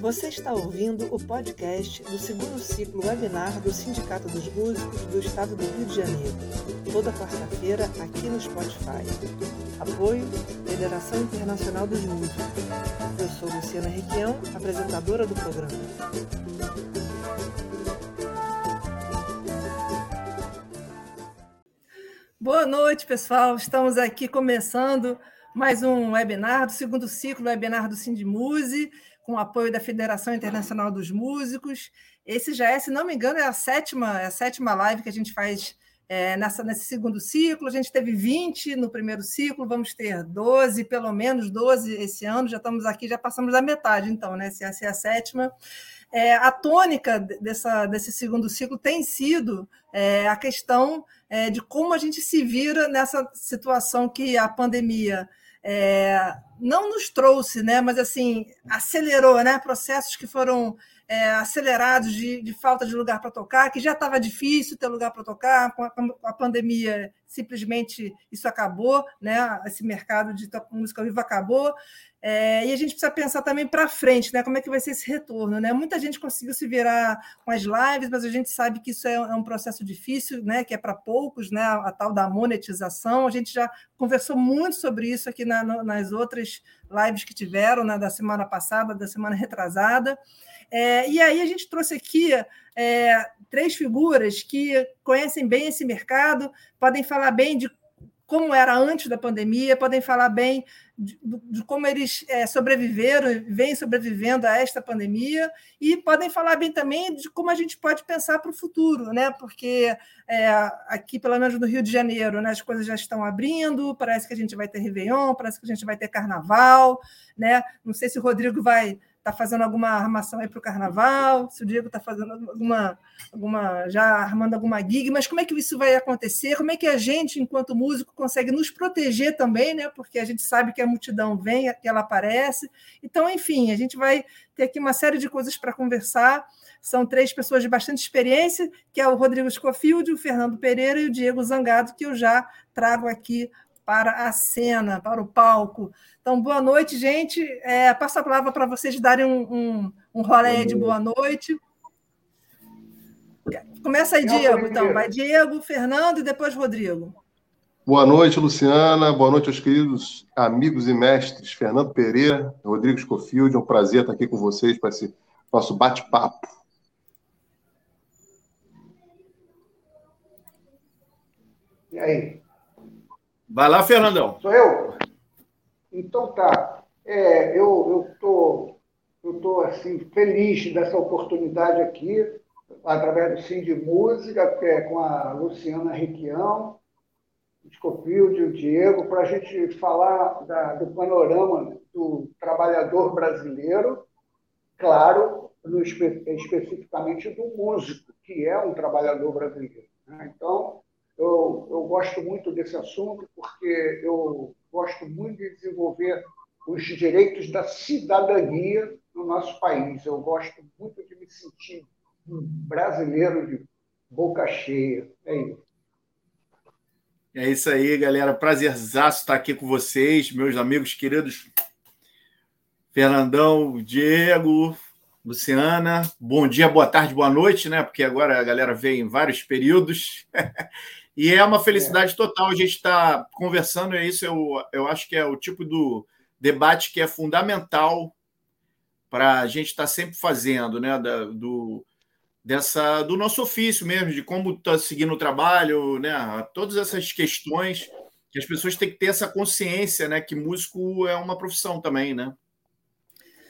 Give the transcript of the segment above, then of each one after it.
Você está ouvindo o podcast do segundo ciclo webinar do Sindicato dos Músicos do Estado do Rio de Janeiro, toda quarta-feira aqui no Spotify. Apoio Federação Internacional dos Músicos. Eu sou Luciana Requião, apresentadora do programa. Boa noite, pessoal. Estamos aqui começando mais um webinar do segundo ciclo webinar do Sindimuse com apoio da Federação Internacional dos Músicos. Esse já é, se não me engano, é a sétima, é a sétima live que a gente faz é, nessa, nesse segundo ciclo. A gente teve 20 no primeiro ciclo, vamos ter 12, pelo menos 12 esse ano. Já estamos aqui, já passamos da metade, então, né? Se essa é a sétima. É, a tônica dessa, desse segundo ciclo tem sido é, a questão é, de como a gente se vira nessa situação que a pandemia é, não nos trouxe, né, mas assim acelerou, né, processos que foram é, acelerados de, de, falta de lugar para tocar, que já estava difícil ter lugar para tocar, com a, com a, pandemia simplesmente isso acabou, né, esse mercado de música ao vivo acabou, é, e a gente precisa pensar também para frente, né? Como é que vai ser esse retorno, né? Muita gente conseguiu se virar com as lives, mas a gente sabe que isso é, é um processo difícil, né? Que é para poucos, né? A, a, tal da monetização. A gente já conversou muito sobre isso aqui na, no, nas outras lives que tiveram, né? Da semana passada, da semana retrasada. É, e aí a gente trouxe aqui é, três figuras que conhecem bem esse mercado, podem falar bem de como era antes da pandemia, podem falar bem de, de como eles é, sobreviveram, vêm sobrevivendo a esta pandemia, e podem falar bem também de como a gente pode pensar para o futuro, né? porque é, aqui, pelo menos no Rio de Janeiro, né, as coisas já estão abrindo, parece que a gente vai ter Réveillon, parece que a gente vai ter Carnaval, né? não sei se o Rodrigo vai está fazendo alguma armação aí para o carnaval, se o Diego está fazendo alguma, alguma, já armando alguma gig, mas como é que isso vai acontecer? Como é que a gente, enquanto músico, consegue nos proteger também, né? Porque a gente sabe que a multidão vem, que ela aparece. Então, enfim, a gente vai ter aqui uma série de coisas para conversar. São três pessoas de bastante experiência, que é o Rodrigo Scofield, o Fernando Pereira e o Diego Zangado, que eu já trago aqui para a cena, para o palco. Então, boa noite, gente. É, passo a palavra para vocês darem um, um, um rolê de boa noite. Começa aí, Diego. Então, vai Diego, Fernando e depois Rodrigo. Boa noite, Luciana. Boa noite aos queridos amigos e mestres Fernando Pereira, Rodrigo Scofield. É um prazer estar aqui com vocês para esse nosso bate-papo. E aí? Vai lá, Fernandão. Sou eu? Então tá. É, eu estou eu tô, assim, feliz dessa oportunidade aqui, através do Sim de Música, é, com a Luciana Requião, o Scopilde e o Diego, para a gente falar da, do panorama do trabalhador brasileiro, claro, especificamente do músico, que é um trabalhador brasileiro. Né? Então, eu, eu gosto muito desse assunto porque eu gosto muito de desenvolver os direitos da cidadania no nosso país. Eu gosto muito de me sentir um brasileiro de boca cheia. É isso. É isso aí, galera. Prazerzaço estar aqui com vocês, meus amigos queridos. Fernandão, Diego, Luciana. Bom dia, boa tarde, boa noite, né? Porque agora a galera vem em vários períodos. E é uma felicidade é. total a gente estar tá conversando, é isso, eu, eu acho que é o tipo do debate que é fundamental para a gente estar tá sempre fazendo, né? Da, do, dessa, do nosso ofício mesmo, de como está seguindo o trabalho, né? Todas essas questões que as pessoas têm que ter essa consciência, né? Que músico é uma profissão também, né?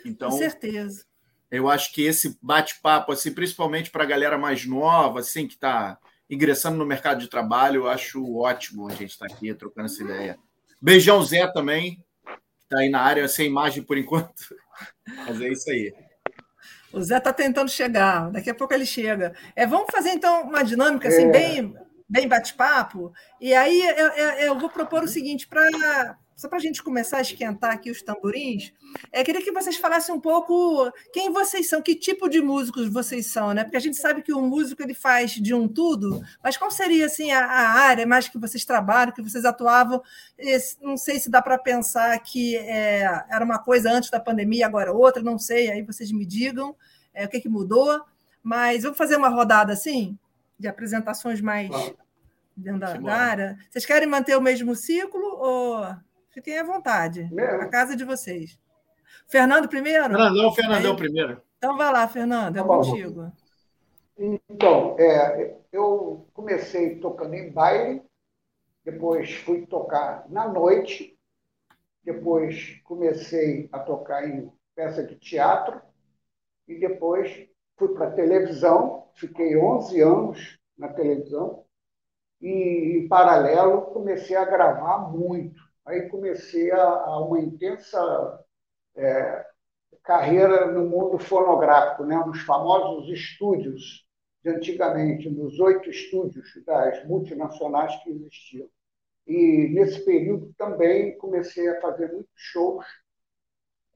Então, Com certeza. Eu acho que esse bate-papo, assim, principalmente para a galera mais nova, assim, que está ingressando no mercado de trabalho. Eu acho ótimo a gente estar aqui trocando essa ideia. Beijão, Zé, também, que está aí na área, sem imagem por enquanto. Mas é isso aí. O Zé está tentando chegar, daqui a pouco ele chega. É, vamos fazer então uma dinâmica assim, é. bem, bem bate-papo. E aí eu, eu, eu, vou propor o seguinte: para só para a gente começar a esquentar aqui os tamborins, é, queria que vocês falassem um pouco quem vocês são, que tipo de músicos vocês são, né? Porque a gente sabe que o músico ele faz de um tudo, mas qual seria assim a, a área mais que vocês trabalham, que vocês atuavam? Esse, não sei se dá para pensar que é, era uma coisa antes da pandemia, agora outra, não sei. Aí vocês me digam é, o que, que mudou. Mas vamos fazer uma rodada assim de apresentações mais dentro da, da área. Vocês querem manter o mesmo ciclo ou Fiquem à vontade. Mesmo? A casa de vocês. Fernando primeiro? Fernandão, Fernandão Aí... primeiro. Então vai lá, Fernando, é tá contigo. Então, é, eu comecei tocando em baile, depois fui tocar na noite, depois comecei a tocar em peça de teatro, e depois fui para a televisão, fiquei 11 anos na televisão, e em paralelo comecei a gravar muito aí comecei a, a uma intensa é, carreira no mundo fonográfico, né? nos famosos estúdios de antigamente, nos oito estúdios das multinacionais que existiam. E nesse período também comecei a fazer muitos shows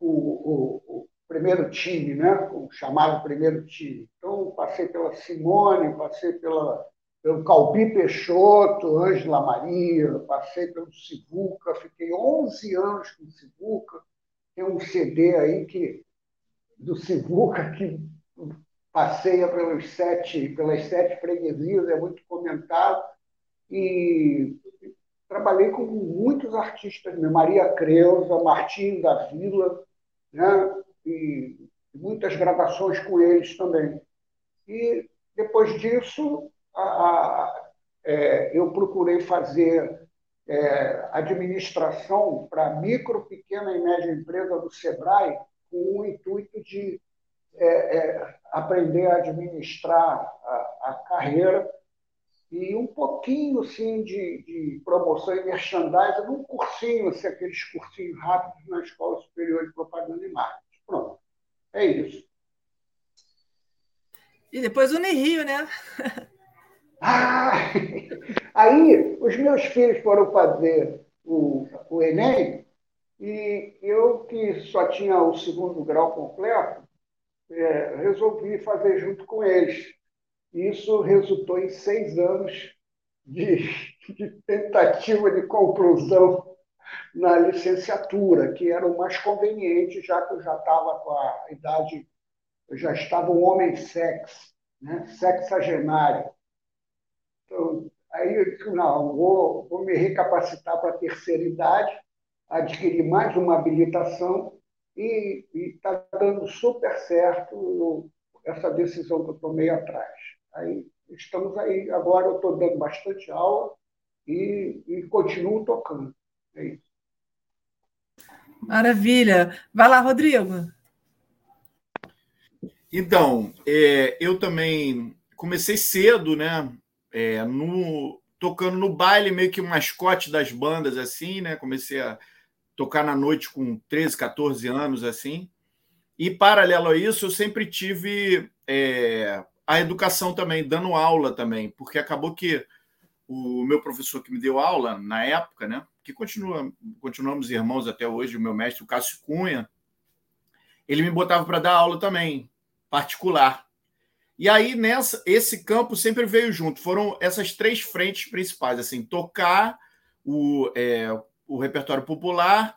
com o, o, primeiro time, né? o chamado primeiro time. Então, passei pela Simone, passei pela pelo Calbi Peixoto, Ângela Maria, passei pelo Sivuca, fiquei 11 anos com o Sivuca. Tem um CD aí que, do Sivuca que passeia pelos sete, pelas sete freguesias, é muito comentado. E trabalhei com muitos artistas, né? Maria Creuza, Martim da Vila, né? e muitas gravações com eles também. E depois disso, a, a, é, eu procurei fazer é, administração para micro, pequena e média empresa do SEBRAE com o intuito de é, é, aprender a administrar a, a, carreira e um pouquinho sim de, de promoção e merchandising num cursinho, assim, aqueles cursinhos rápidos na Escola Superior de Propaganda e Marketing. Pronto, é isso. E depois o Unirio, né? Ah! Aí, os meus filhos foram fazer o, o Enem e eu, que só tinha o segundo grau completo, é, resolvi fazer junto com eles. Isso resultou em seis anos de, de tentativa de conclusão na licenciatura, que era o mais conveniente, já que eu já estava com a idade, eu já estava um homem sex, né, sexagenário. Então, aí eu disse, não, vou, vou me recapacitar para a terceira idade, adquirir mais uma habilitação e está dando super certo eu, essa decisão que eu tomei atrás. Aí estamos aí, agora eu estou dando bastante aula e, e continuo tocando. É isso. Maravilha. Vai lá, Rodrigo. Então, é, eu também comecei cedo, né? É, no, tocando no baile, meio que mascote das bandas, assim, né? Comecei a tocar na noite com 13, 14 anos, assim. E, paralelo a isso, eu sempre tive é, a educação também, dando aula também, porque acabou que o meu professor que me deu aula na época, né? Que continua, continuamos irmãos até hoje, o meu mestre, o Cássio Cunha, ele me botava para dar aula também, particular. E aí, nessa, esse campo sempre veio junto. Foram essas três frentes principais: assim, tocar o, é, o repertório popular,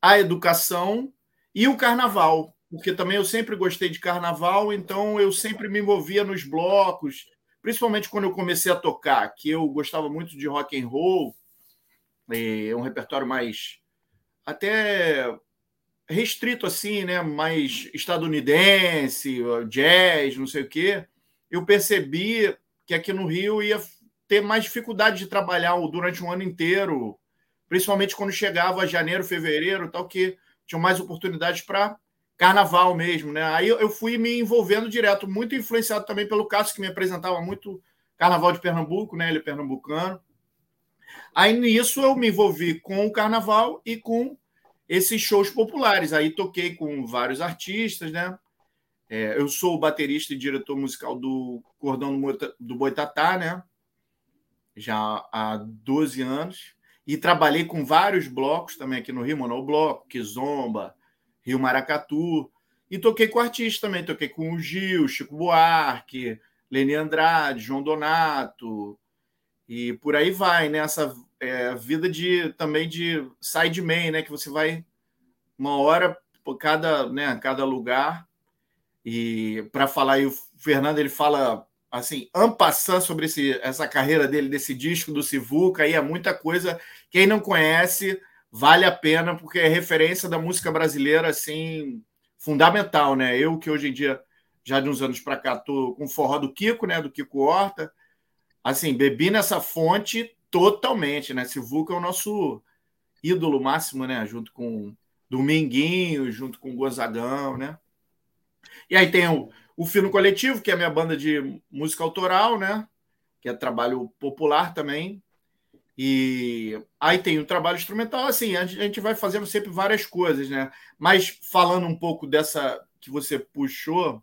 a educação e o carnaval. Porque também eu sempre gostei de carnaval, então eu sempre me envolvia nos blocos, principalmente quando eu comecei a tocar, que eu gostava muito de rock and roll, é um repertório mais até restrito assim, né, mais estadunidense, jazz, não sei o quê, eu percebi que aqui no Rio ia ter mais dificuldade de trabalhar durante um ano inteiro, principalmente quando chegava janeiro, fevereiro, tal que tinham mais oportunidades para carnaval mesmo, né? Aí eu fui me envolvendo direto, muito influenciado também pelo Cássio que me apresentava muito Carnaval de Pernambuco, né? Ele é pernambucano. Aí nisso eu me envolvi com o carnaval e com esses shows populares. Aí toquei com vários artistas, né? É, eu sou baterista e diretor musical do Cordão do Boitatá, né? Já há 12 anos. E trabalhei com vários blocos também aqui no Rio, Monobloco, Kizomba, Rio Maracatu. E toquei com artistas também, toquei com o Gil, Chico Buarque, Leni Andrade, João Donato, e por aí vai, né? Essa é, vida de também de sideman, né? Que você vai uma hora por cada, né, cada lugar. E para falar, e o Fernando ele fala assim, ampassando sobre esse, essa carreira dele, desse disco do Sivuca, aí é muita coisa. Quem não conhece, vale a pena, porque é referência da música brasileira, assim, fundamental, né? Eu que hoje em dia, já de uns anos para cá, tô com forró do Kiko, né? Do Kiko Horta. Assim, bebi nessa fonte totalmente, né? Sivuca é o nosso ídolo máximo, né? Junto com Dominguinho, junto com Gonzagão, né? E aí tem o, o Fino Coletivo, que é a minha banda de música autoral, né? Que é trabalho popular também. E aí tem o trabalho instrumental, assim, a gente vai fazendo sempre várias coisas, né? Mas falando um pouco dessa que você puxou,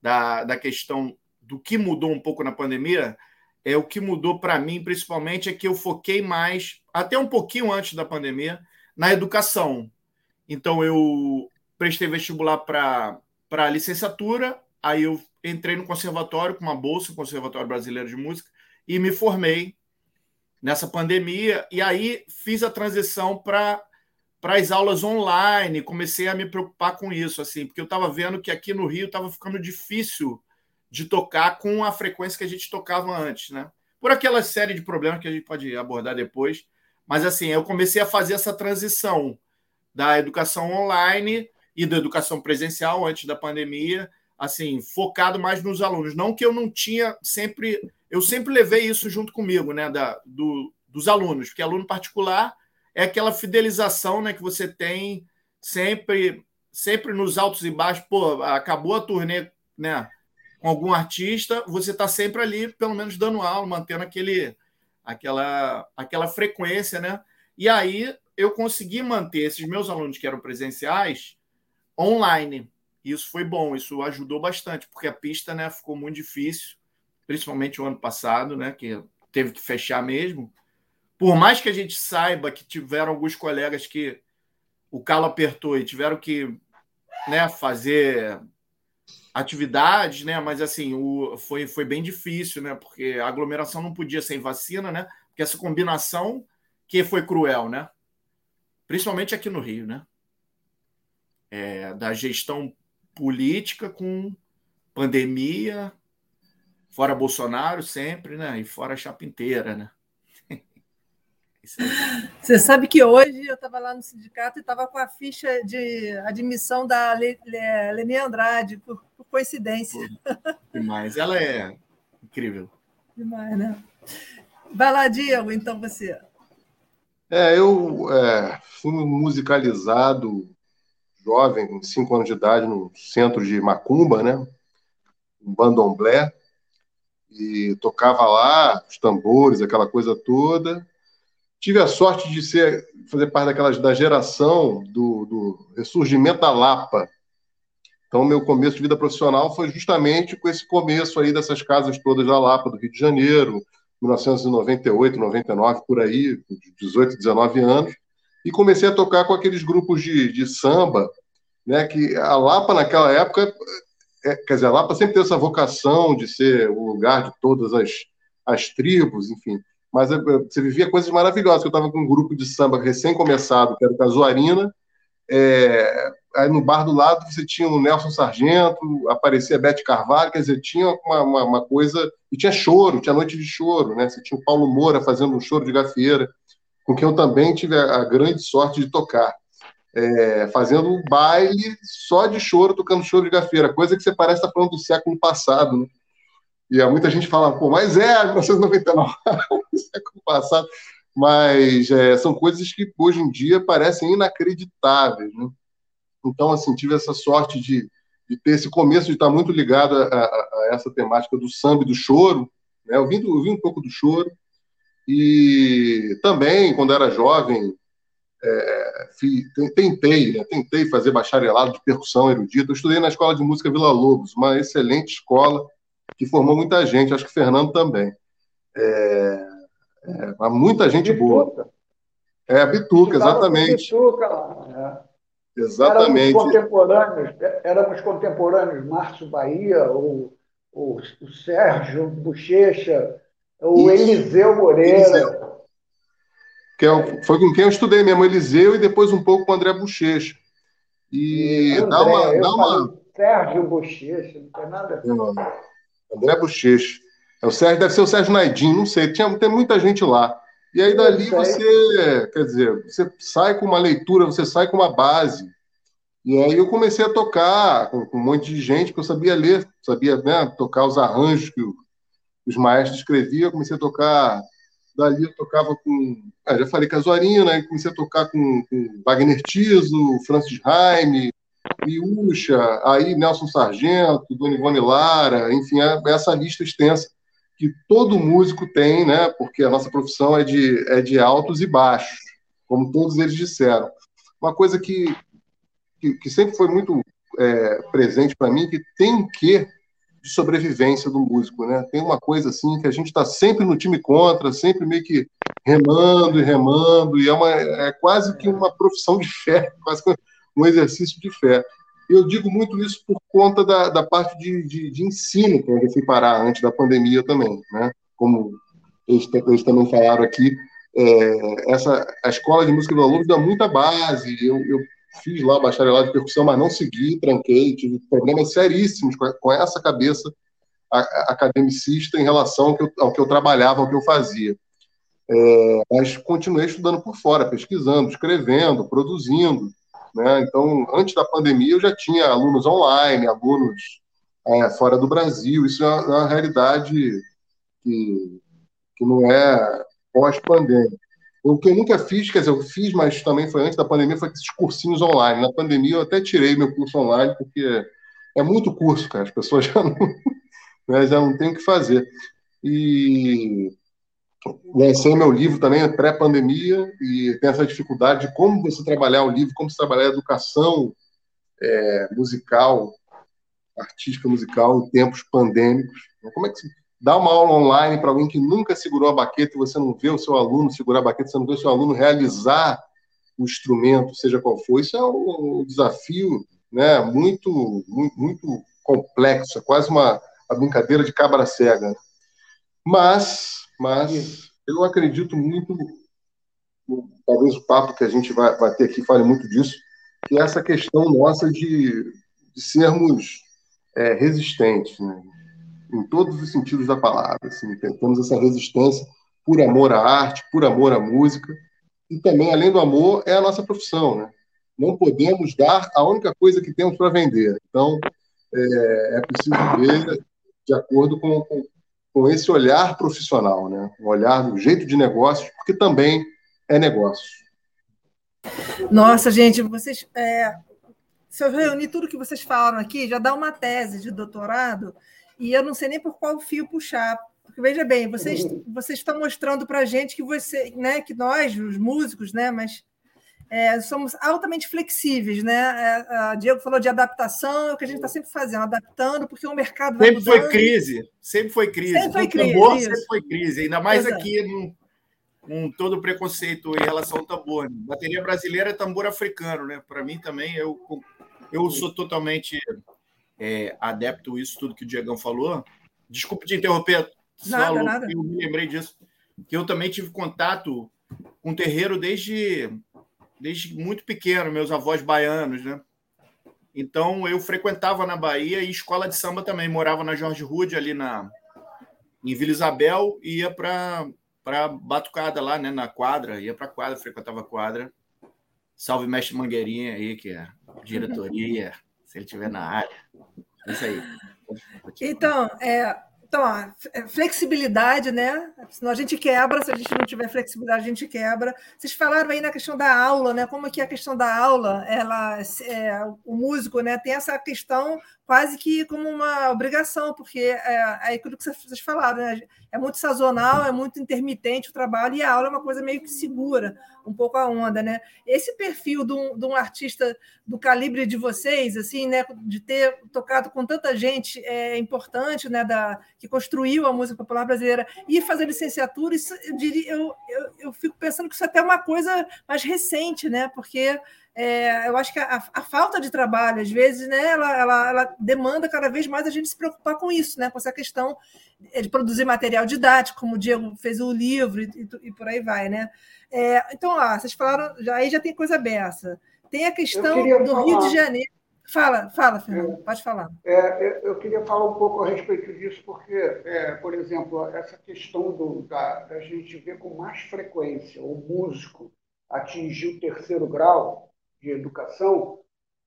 da, da questão do que mudou um pouco na pandemia, é o que mudou para mim, principalmente, é que eu foquei mais, até um pouquinho antes da pandemia, na educação. Então, eu prestei vestibular para licenciatura, aí eu entrei no conservatório com uma bolsa, Conservatório Brasileiro de Música, e me formei nessa pandemia. E aí fiz a transição para para as aulas online, comecei a me preocupar com isso, assim, porque eu estava vendo que aqui no Rio estava ficando difícil de tocar com a frequência que a gente tocava antes, né? Por aquela série de problemas que a gente pode abordar depois. Mas assim, eu comecei a fazer essa transição da educação online e da educação presencial antes da pandemia, assim, focado mais nos alunos. Não que eu não tinha sempre, eu sempre levei isso junto comigo, né, da, do, dos alunos, porque aluno particular é aquela fidelização, né, que você tem sempre, sempre nos altos e baixos. Pô, acabou a turnê, né, com algum artista, você está sempre ali, pelo menos dando aula, mantendo aquele, aquela, aquela frequência, né? E aí eu consegui manter esses meus alunos que eram presenciais online. Isso foi bom, isso ajudou bastante, porque a pista né, ficou muito difícil, principalmente o ano passado, né, que teve que fechar mesmo. Por mais que a gente saiba que tiveram alguns colegas que o calo apertou e tiveram que né, fazer atividades, né? Mas assim, o, foi, foi bem difícil, né? Porque a aglomeração não podia ser em vacina, né? Porque essa combinação que foi cruel, né? principalmente aqui no Rio, né? É, da gestão política com pandemia, fora Bolsonaro sempre, né? E fora a chapa inteira, né? Você sabe que hoje eu estava lá no sindicato e estava com a ficha de admissão da Leni Andrade, por, por coincidência. Demais. Ela é incrível. Demais, né? Vai lá, Diego, então você. É, eu é, fui musicalizado jovem, com 5 anos de idade, no centro de Macumba, né? Um bandomblé. E tocava lá os tambores, aquela coisa toda. Tive a sorte de ser, fazer parte daquelas, da geração do, do ressurgimento da Lapa. Então, meu começo de vida profissional foi justamente com esse começo aí dessas casas todas da Lapa, do Rio de Janeiro, 1998, 99, por aí, 18, 19 anos, e comecei a tocar com aqueles grupos de, de samba, né, que a Lapa naquela época, é, quer dizer, a Lapa sempre teve essa vocação de ser o lugar de todas as, as tribos, enfim, mas é, você vivia coisas maravilhosas, eu estava com um grupo de samba recém-começado, que era o Casuarina, é, aí no bar do lado você tinha o Nelson Sargento, aparecia Bete Carvalho, quer dizer, tinha uma, uma, uma, coisa. E tinha choro, tinha noite de choro, né? Você tinha o Paulo Moura fazendo um choro de gafieira, com quem eu também tive a, a grande sorte de tocar. É, fazendo um baile só de choro, tocando choro de gafieira, coisa que você parece estar falando do século passado, né? E muita gente fala, pô, mas é 1999, século passado. Mas é, são coisas que hoje em dia parecem inacreditáveis, né? Então, assim, tive essa sorte de, de ter esse começo de estar muito ligado a, a, a essa temática do samba e do choro. Né? Eu, vim, eu vim um pouco do choro. E também, quando era jovem, é, tentei, né? tentei fazer bacharelado de percussão erudita. Eu estudei na Escola de Música Vila Lobos, uma excelente escola que formou muita gente, acho que o Fernando também. É, é, muita gente boa. É, Bituca, exatamente. Bituca lá, é. Exatamente. Éramos contemporâneos, éramos contemporâneos Márcio Bahia, o, o, o Sérgio Bochecha, o Isso. Eliseu Moreira. Eliseu. Que é, foi com quem eu estudei mesmo, Eliseu, e depois um pouco com o André Bochecha. E, André, dá uma. Dá uma... Sérgio Bochecha, não tem nada a ver. André Bochecha. É o Sérgio, deve ser o Sérgio Naidin, não sei. Tinha, tem muita gente lá. E aí dali você, quer dizer, você sai com uma leitura, você sai com uma base. E aí eu comecei a tocar com, com um monte de gente, que eu sabia ler, sabia né, tocar os arranjos que os maestros escreviam. Comecei a tocar, dali eu tocava com, ah, já falei Casuarinho, né? Comecei a tocar com, com Wagner Tiso, Francis Raime, Miúcha, aí Nelson Sargento, Dona Ivone Lara, enfim, é, essa lista extensa que todo músico tem, né? Porque a nossa profissão é de, é de altos e baixos, como todos eles disseram. Uma coisa que, que, que sempre foi muito é, presente para mim, que tem um quê de sobrevivência do músico, né? Tem uma coisa assim que a gente está sempre no time contra, sempre meio que remando e remando, e é, uma, é quase que uma profissão de fé, quase um exercício de fé. Eu digo muito isso por conta da, da parte de, de, de ensino, que eu fui parar antes da pandemia também, né? Como eles, eles também falaram aqui, é, essa, a escola de música do aluno dá muita base. Eu, eu fiz lá bacharelado de percussão, mas não segui, tranquei, tive problemas seríssimos com, com essa cabeça academicista em relação ao que, eu, ao que eu trabalhava, ao que eu fazia. É, mas continuei estudando por fora, pesquisando, escrevendo, produzindo. Né? Então, antes da pandemia, eu já tinha alunos online, alunos é, fora do Brasil. Isso é uma, é uma realidade que, que não é pós-pandemia. O que eu nunca fiz, quer dizer, eu fiz, mas também foi antes da pandemia, foi esses cursinhos online. Na pandemia, eu até tirei meu curso online, porque é muito curso, cara. As pessoas já não, né, já não têm o que fazer. E lancei meu livro também pré-pandemia e tem essa dificuldade de como você trabalhar o livro, como você trabalhar a educação é, musical, artística musical em tempos pandêmicos. Como é que se dá uma aula online para alguém que nunca segurou a baqueta e você não vê o seu aluno segurar a baqueta, você não vê o seu aluno realizar o instrumento, seja qual for. Isso é um desafio né, muito, muito, muito complexo, é quase uma, uma brincadeira de cabra cega. Mas mas eu acredito muito, talvez o papo que a gente vai, vai ter aqui fale muito disso, que é essa questão nossa de, de sermos é, resistentes, né? em todos os sentidos da palavra. Assim, temos essa resistência por amor à arte, por amor à música, e também, além do amor, é a nossa profissão. Né? Não podemos dar a única coisa que temos para vender. Então, é, é preciso ver de acordo com, com, com esse olhar profissional, né? um olhar do jeito de negócio, porque também é negócio. Nossa, gente, vocês. É, se eu reunir tudo que vocês falaram aqui, já dá uma tese de doutorado, e eu não sei nem por qual fio puxar. Porque, veja bem, vocês, vocês estão mostrando para a gente que você, né, que nós, os músicos, né, mas é, somos altamente flexíveis, né? É, Diego falou de adaptação, é o que a gente está sempre fazendo, adaptando, porque o mercado vai Sempre mudando. foi crise, sempre foi crise. Sempre foi crise. Tambor, sempre foi crise, ainda mais Exato. aqui com todo o preconceito em relação ao tambor. Bateria brasileira é tambor africano, né? Para mim também, eu, eu sou totalmente é, adepto a isso tudo que o Diegão falou. Desculpe te interromper, nada, Saulo, nada. eu me lembrei disso, que eu também tive contato com terreiro desde desde muito pequeno, meus avós baianos, né? Então eu frequentava na Bahia e escola de samba também, morava na Jorge Rude ali na em Vila Isabel e ia para para batucada lá, né, na quadra, ia para quadra, frequentava quadra. Salve mestre Mangueirinha aí, que é diretoria, se ele estiver na área. É isso aí. Então, é, então, ó, é, flexibilidade, né? Senão a gente quebra, se a gente não tiver flexibilidade, a gente quebra. Vocês falaram aí na questão da aula, né? Como é que a questão da aula, ela, é, o músico, né, tem essa questão quase que como uma obrigação, porque é, é aquilo que vocês falaram, né? É muito sazonal, é muito intermitente o trabalho, e a aula é uma coisa meio que segura um pouco a onda, né? Esse perfil de um, de um artista do calibre de vocês, assim, né? De ter tocado com tanta gente é importante, né? Da, que construiu a música popular brasileira, ir fazer licenciatura, isso, eu, diria, eu, eu, eu fico pensando que isso é até uma coisa mais recente, né? porque é, eu acho que a, a, falta de trabalho, às vezes, né, ela, ela, ela, demanda cada vez mais a gente se preocupar com isso, né, com essa questão de produzir material didático, como o Diego fez o livro e, e, e por aí vai. Né? É, então, lá, vocês falaram, já, aí já tem coisa beça. Tem a questão do falar. Rio de Janeiro. Fala, fala, Fernando, é, pode falar. É, eu queria falar um pouco a respeito disso, porque, é, por exemplo, essa questão do, da, da gente ver com mais frequência o músico atingir o terceiro grau de educação,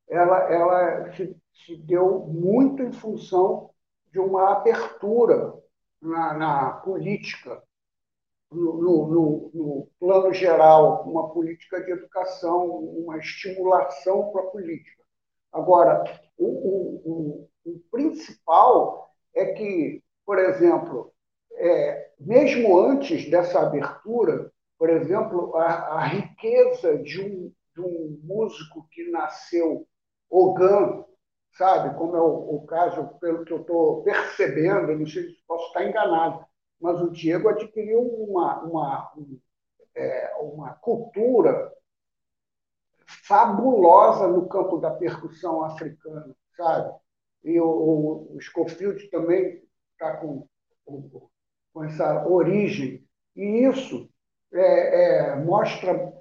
ela, ela se, se deu muito em função de uma abertura na, na política no, no, no, plano geral, uma política de educação, uma estimulação para a política. Agora, o, o, o, o principal é que, por exemplo, é, mesmo antes dessa abertura, por exemplo, a, a riqueza de um, de um músico que nasceu Ogan, sabe, como é o, o caso, pelo que eu estou percebendo, não sei se posso estar enganado, mas o Diego adquiriu uma, uma, é, uma cultura fabulosa no campo da percussão africana, sabe? E o, o Scofield também está com, com essa origem. E isso é, é, mostra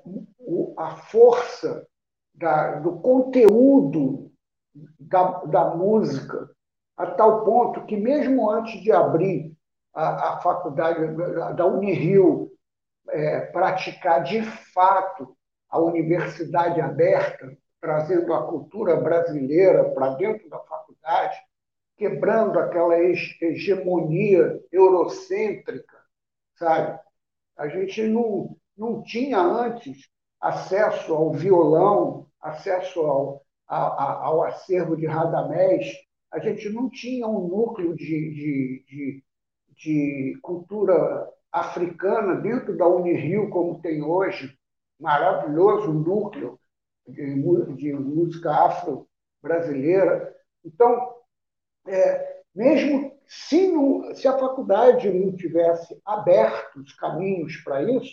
a força da, do conteúdo da, da música, a tal ponto que, mesmo antes de abrir a, a faculdade da Unirio é, praticar de fato a universidade aberta, trazendo a cultura brasileira para dentro da faculdade, quebrando aquela hegemonia eurocêntrica, sabe? A gente não, não tinha antes acesso ao violão, acesso ao, ao, ao acervo de Radamés, a gente não tinha um núcleo de, de, de de cultura africana dentro da Unirio, como tem hoje, maravilhoso núcleo de, de música afro-brasileira. Então, é, mesmo se, não, se a faculdade não tivesse aberto os caminhos para isso,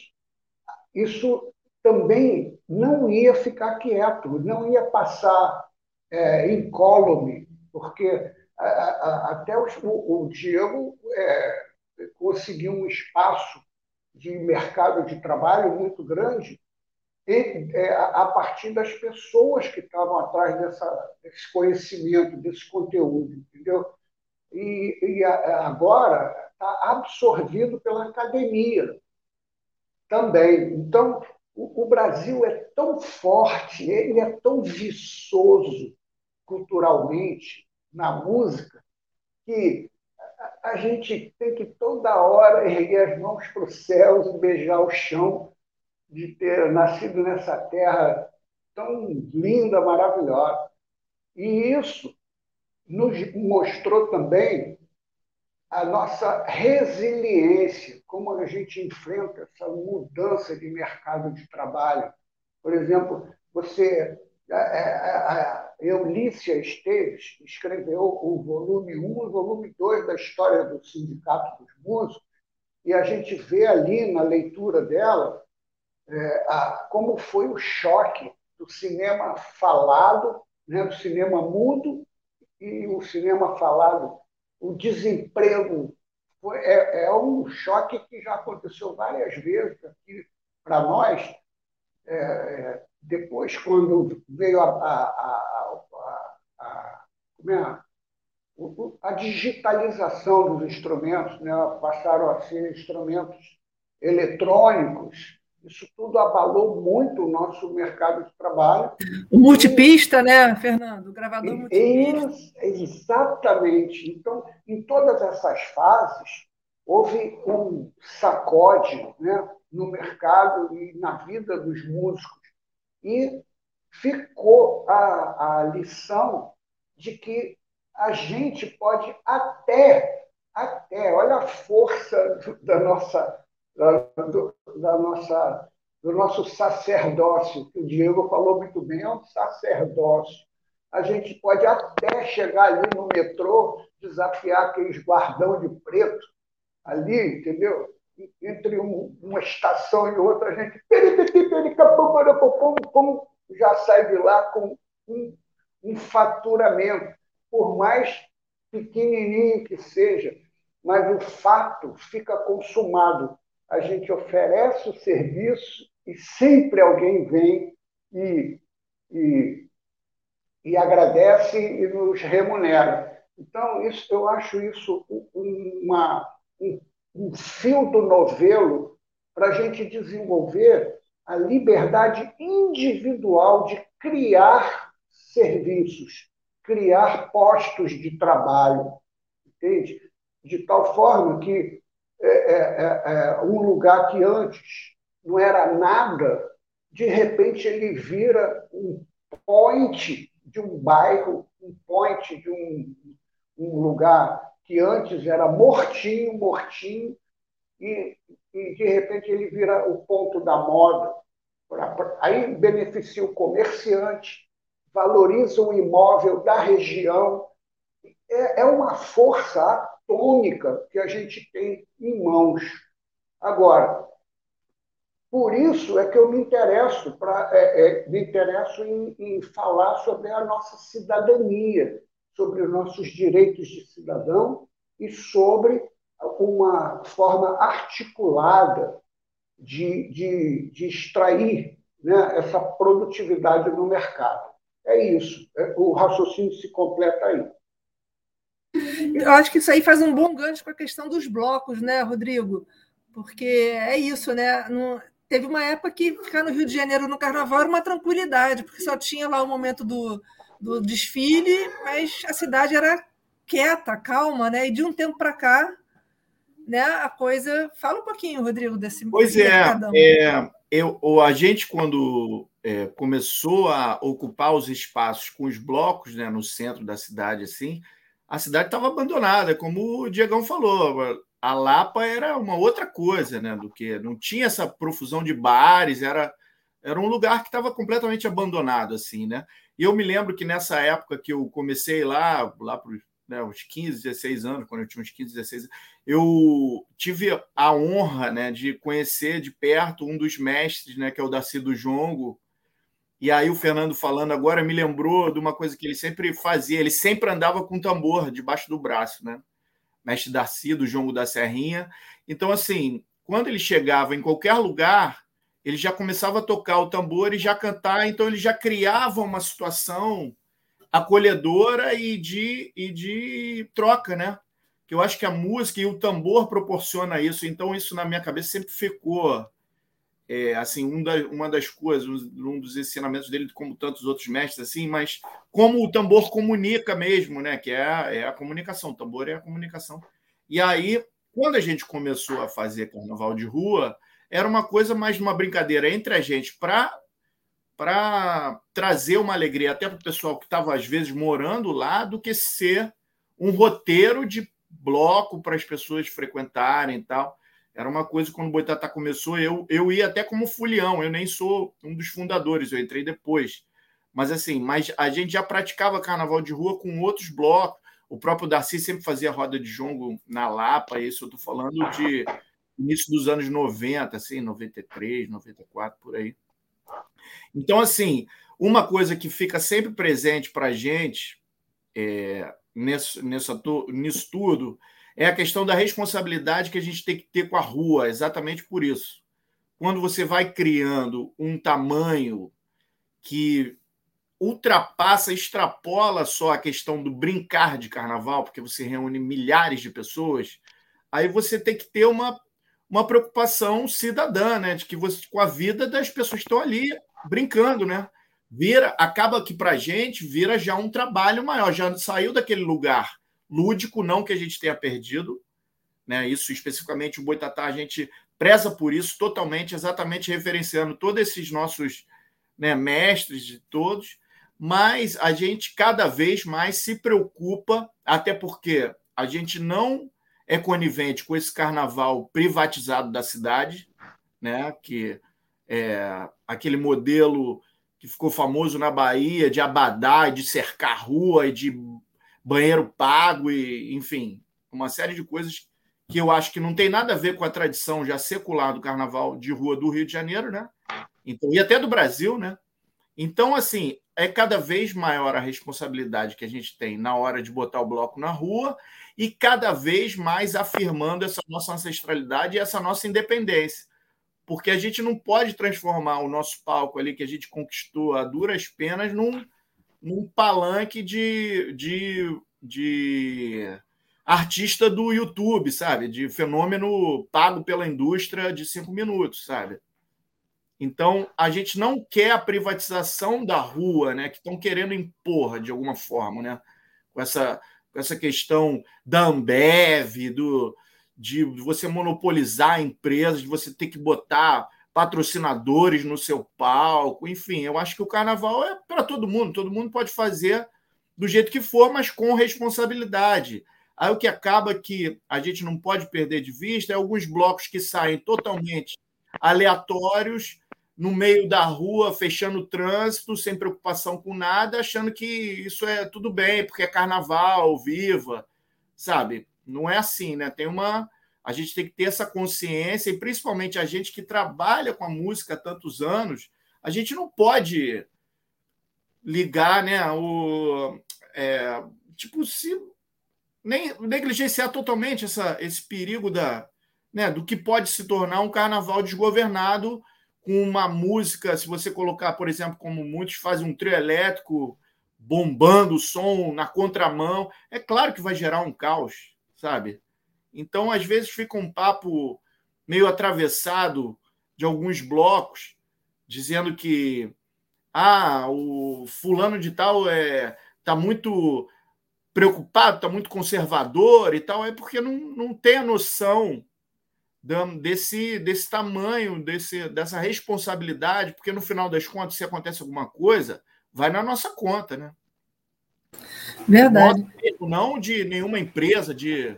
isso também não ia ficar quieto, não ia passar é, incólume, porque até o, o Diego é, conseguiu um espaço de mercado de trabalho muito grande e, é, a partir das pessoas que estavam atrás dessa, desse conhecimento, desse conteúdo, entendeu? E, e agora está absorvido pela academia também. Então, o, o Brasil é tão forte, ele é tão viçoso culturalmente, na música que a gente tem que toda hora erguer as mãos para o céu e beijar o chão de ter nascido nessa terra tão linda, maravilhosa. E isso nos mostrou também a nossa resiliência, como a gente enfrenta essa mudança de mercado de trabalho. Por exemplo, você é, é, Eulícia Esteves escreveu o volume 1 e o volume 2 da história do Sindicato dos Músicos, e a gente vê ali na leitura dela é, a, como foi o choque do cinema falado, né, do cinema mudo e o cinema falado. O desemprego foi, é, é um choque que já aconteceu várias vezes aqui para nós. É, é depois, quando veio a, a, a, a, é? a digitalização dos instrumentos, né? passaram a ser instrumentos eletrônicos, isso tudo abalou muito o nosso mercado de trabalho. O multipista, e, né, Fernando? O gravador e, multipista. Exatamente. Então, em todas essas fases, houve um sacode né, no mercado e na vida dos músicos e ficou a, a lição de que a gente pode até, até, olha a força da nossa, da, do, da nossa, do nosso sacerdócio, que o Diego falou muito bem, é um sacerdócio. A gente pode até chegar ali no metrô desafiar aqueles guardão de preto ali, entendeu? Entre um, uma estação e outra, a gente já sai de lá com um, um faturamento, por mais pequenininho que seja, mas o fato fica consumado. A gente oferece o serviço e sempre alguém vem e, e, e agradece e nos remunera. Então, isso, eu acho isso uma, um, um fio do novelo para a gente desenvolver a liberdade individual de criar serviços, criar postos de trabalho, entende? De tal forma que é, é, é, é um lugar que antes não era nada, de repente ele vira um point de um bairro, um point de um, um lugar que antes era mortinho, mortinho, e, e de repente ele vira o ponto da moda. Aí beneficia o comerciante, valoriza o imóvel da região. É, é uma força atômica que a gente tem em mãos. Agora, por isso é que eu me interesso, pra, é, é, me interesso em, em falar sobre a nossa cidadania, sobre os nossos direitos de cidadão e sobre uma forma articulada de, de, de extrair né, essa produtividade no mercado. É isso. É, o raciocínio se completa aí. Eu acho que isso aí faz um bom gancho para a questão dos blocos, né, Rodrigo? Porque é isso, né? Não, teve uma época que ficar no Rio de Janeiro no carnaval era uma tranquilidade, porque só tinha lá o momento do, do desfile, mas a cidade era quieta, calma, né? E de um tempo para cá, né, a coisa. Fala um pouquinho, Rodrigo, desse Pois é, é eu, a gente, quando é, começou a ocupar os espaços com os blocos né, no centro da cidade, assim, a cidade estava abandonada, como o Diegão falou a Lapa era uma outra coisa, né? Do que não tinha essa profusão de bares, era, era um lugar que estava completamente abandonado, assim, né? E eu me lembro que nessa época que eu comecei lá, lá para né, uns 15, 16 anos, quando eu tinha uns 15, 16 anos, eu tive a honra né, de conhecer de perto um dos mestres, né, que é o Darcy do Jongo. E aí o Fernando falando agora me lembrou de uma coisa que ele sempre fazia, ele sempre andava com tambor debaixo do braço, né? mestre Darcy, do Jongo da Serrinha. Então, assim, quando ele chegava em qualquer lugar, ele já começava a tocar o tambor e já cantar, então ele já criava uma situação acolhedora e de, e de troca, né? Que eu acho que a música e o tambor proporciona isso, então isso na minha cabeça sempre ficou é, assim, um da, uma das coisas, um dos ensinamentos dele, como tantos outros mestres, assim, mas como o tambor comunica mesmo, né? Que é é a comunicação, o tambor é a comunicação. E aí, quando a gente começou a fazer carnaval de rua, era uma coisa mais uma brincadeira entre a gente para para trazer uma alegria até para o pessoal que estava às vezes morando lá, do que ser um roteiro de bloco para as pessoas frequentarem e tal. Era uma coisa quando o Boitatá começou, eu, eu ia até como fulião, eu nem sou um dos fundadores, eu entrei depois. Mas assim, mas a gente já praticava carnaval de rua com outros blocos. O próprio Darcy sempre fazia roda de jongo na Lapa, isso eu estou falando de início dos anos 90, assim, 93, 94, por aí. Então, assim, uma coisa que fica sempre presente para a gente é, nesse, nessa, nisso tudo é a questão da responsabilidade que a gente tem que ter com a rua, exatamente por isso. Quando você vai criando um tamanho que ultrapassa, extrapola só a questão do brincar de carnaval, porque você reúne milhares de pessoas, aí você tem que ter uma, uma preocupação cidadã, né? De que você, com a vida das pessoas que estão ali brincando, né? Vira, acaba que para a gente vira já um trabalho maior, já saiu daquele lugar lúdico, não que a gente tenha perdido, né? Isso especificamente o Boitatá, a gente preza por isso totalmente, exatamente referenciando todos esses nossos né, mestres de todos, mas a gente cada vez mais se preocupa, até porque a gente não é conivente com esse carnaval privatizado da cidade, né? Que é aquele modelo que ficou famoso na Bahia de abadá, de cercar rua e de banheiro pago e, enfim, uma série de coisas que eu acho que não tem nada a ver com a tradição já secular do carnaval de rua do Rio de Janeiro, né? Então, e até do Brasil, né? Então, assim, é cada vez maior a responsabilidade que a gente tem na hora de botar o bloco na rua e cada vez mais afirmando essa nossa ancestralidade e essa nossa independência. Porque a gente não pode transformar o nosso palco ali que a gente conquistou a duras penas num, num palanque de, de, de artista do YouTube, sabe? De fenômeno pago pela indústria de cinco minutos, sabe? Então, a gente não quer a privatização da rua, né? Que estão querendo impor de alguma forma, né? Com essa, com essa questão da Ambev, do, de você monopolizar empresas, de você ter que botar patrocinadores no seu palco, enfim, eu acho que o carnaval é para todo mundo, todo mundo pode fazer do jeito que for, mas com responsabilidade. Aí o que acaba que a gente não pode perder de vista é alguns blocos que saem totalmente aleatórios no meio da rua, fechando o trânsito, sem preocupação com nada, achando que isso é tudo bem, porque é carnaval, viva, sabe? Não é assim, né? Tem uma. A gente tem que ter essa consciência, e principalmente a gente que trabalha com a música há tantos anos, a gente não pode ligar, né? O, é, tipo, se nem negligenciar totalmente essa, esse perigo da, né, do que pode se tornar um carnaval desgovernado com uma música, se você colocar, por exemplo, como muitos fazem um trio elétrico bombando o som na contramão, é claro que vai gerar um caos, sabe? Então, às vezes fica um papo meio atravessado de alguns blocos, dizendo que ah, o fulano de tal é tá muito preocupado, tá muito conservador e tal, é porque não, não tem a noção desse, desse tamanho, desse, dessa responsabilidade, porque no final das contas, se acontece alguma coisa, vai na nossa conta, né? Verdade. Não de nenhuma empresa, de.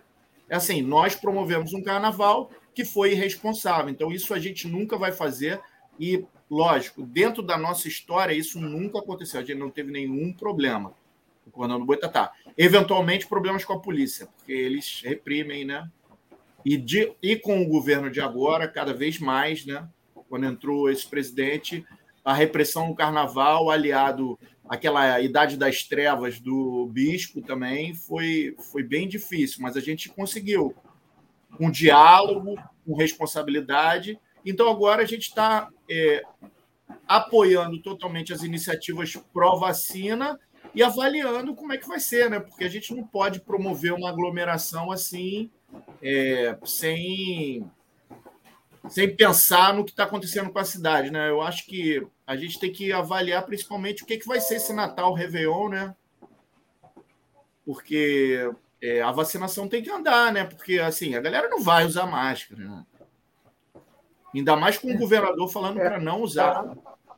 É assim, nós promovemos um carnaval que foi irresponsável. Então, isso a gente nunca vai fazer. E, lógico, dentro da nossa história, isso nunca aconteceu. A gente não teve nenhum problema com o do Boitatá. Eventualmente, problemas com a polícia, porque eles reprimem, né? E, de, e com o governo de agora, cada vez mais, né? quando entrou esse presidente, a repressão no carnaval, aliado àquela idade das trevas do bispo também, foi, foi bem difícil, mas a gente conseguiu. Um diálogo, com responsabilidade. Então, agora a gente está é, apoiando totalmente as iniciativas pró-vacina e avaliando como é que vai ser, né? Porque a gente não pode promover uma aglomeração assim é, sem, sem pensar no que está acontecendo com a cidade, né? Eu acho que a gente tem que avaliar principalmente o que, que vai ser esse Natal, Réveillon, né? Porque é, a vacinação tem que andar, né? Porque assim, a galera não vai usar máscara, né? Ainda mais com o governador falando para não usar.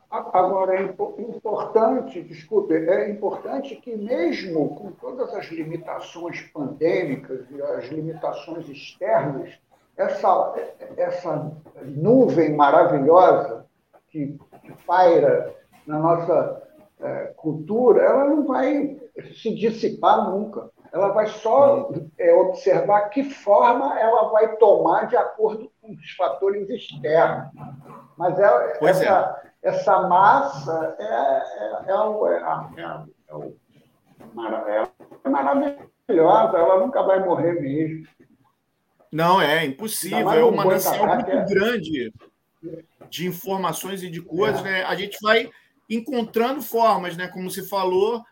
Agora, é importante, desculpe, é importante que, mesmo com todas as limitações pandêmicas e as limitações externas, essa, essa nuvem maravilhosa que, que paira na nossa é, cultura, ela não vai se dissipar nunca. Ela vai só é, observar que forma ela vai tomar de acordo com os fatores externos. Mas ela, essa. É essa massa é, é, é, o, é, é, é, o, é maravilhosa, ela nunca vai morrer mesmo. Não, é impossível, é uma manancial muito é... grande de informações e de coisas, né? A gente vai encontrando formas, né? Como se falou,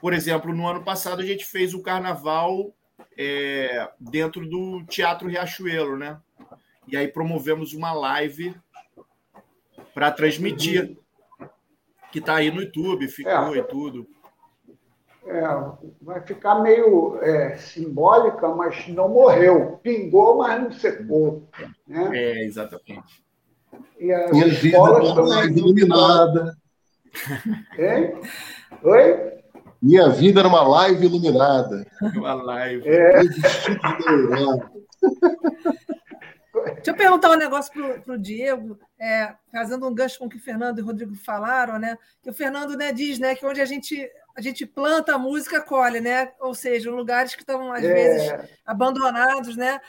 por exemplo, no ano passado a gente fez o carnaval é, dentro do Teatro Riachuelo, né? E aí promovemos uma live para transmitir, que está aí no YouTube, ficou é. e tudo. É, vai ficar meio é, simbólica, mas não morreu. Pingou, mas não secou. Né? É, exatamente. E as Minha escolas vida também. iluminada. Hein? Oi? Minha vida era uma live iluminada. Uma live. É. Deixa eu perguntar um negócio para o Diego, é, fazendo um gancho com o que o Fernando e o Rodrigo falaram, né? Que o Fernando né, diz né, que onde a gente, a gente planta a música, colhe, né? Ou seja, lugares que estão, às é. vezes, abandonados, né?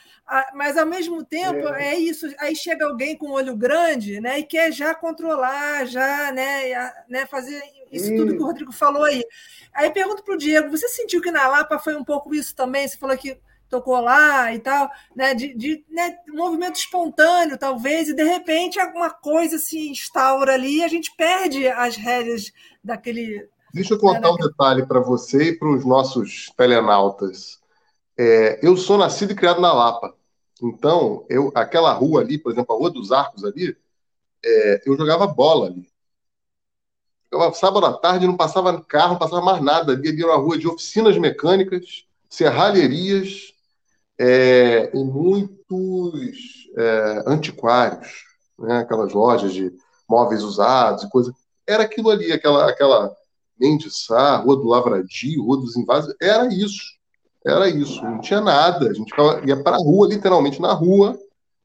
Mas, ao mesmo tempo, é. é. isso. Aí chega alguém com olho grande né, e quer já controlar, já né, né, fazer isso hum. tudo que o Rodrigo falou aí. Aí pergunto para o Diego, você sentiu que na Lapa foi um pouco isso também? Você falou que tocou lá e tal, né, de, de né, um movimento espontâneo, talvez, e de repente alguma coisa se instaura ali e a gente perde as rédeas daquele. Deixa eu contar né, um detalhe para você e para os nossos telenautas. É, eu sou nascido e criado na Lapa. Então, eu, aquela rua ali, por exemplo, a Rua dos Arcos ali, é, eu jogava bola ali. Eu, sábado à tarde não passava carro, não passava mais nada. Ali, ali era uma rua de oficinas mecânicas, serralherias, é, em muitos é, antiquários, né? aquelas lojas de móveis usados e coisa. Era aquilo ali, aquela, aquela Mendiçá, Rua do Lavradio, Rua dos Invasos, era isso. Era isso, não tinha nada. A gente ia para a rua, literalmente na rua,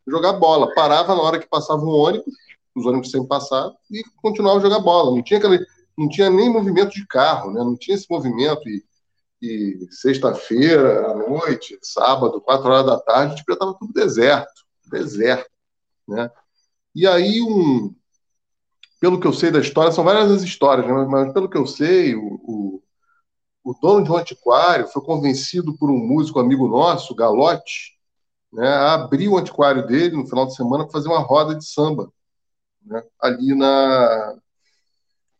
jogar bola. Parava na hora que passava um ônibus, os ônibus sempre passavam, e continuava a jogar bola. Não tinha, aquele, não tinha nem movimento de carro, né? não tinha esse movimento. E e sexta-feira à noite, sábado, quatro horas da tarde, já estava tudo deserto, deserto, né? E aí um, pelo que eu sei da história, são várias as histórias, né? mas pelo que eu sei, o, o, o, dono de um antiquário foi convencido por um músico amigo nosso, Galote, né, a abrir o antiquário dele no final de semana para fazer uma roda de samba, né, ali na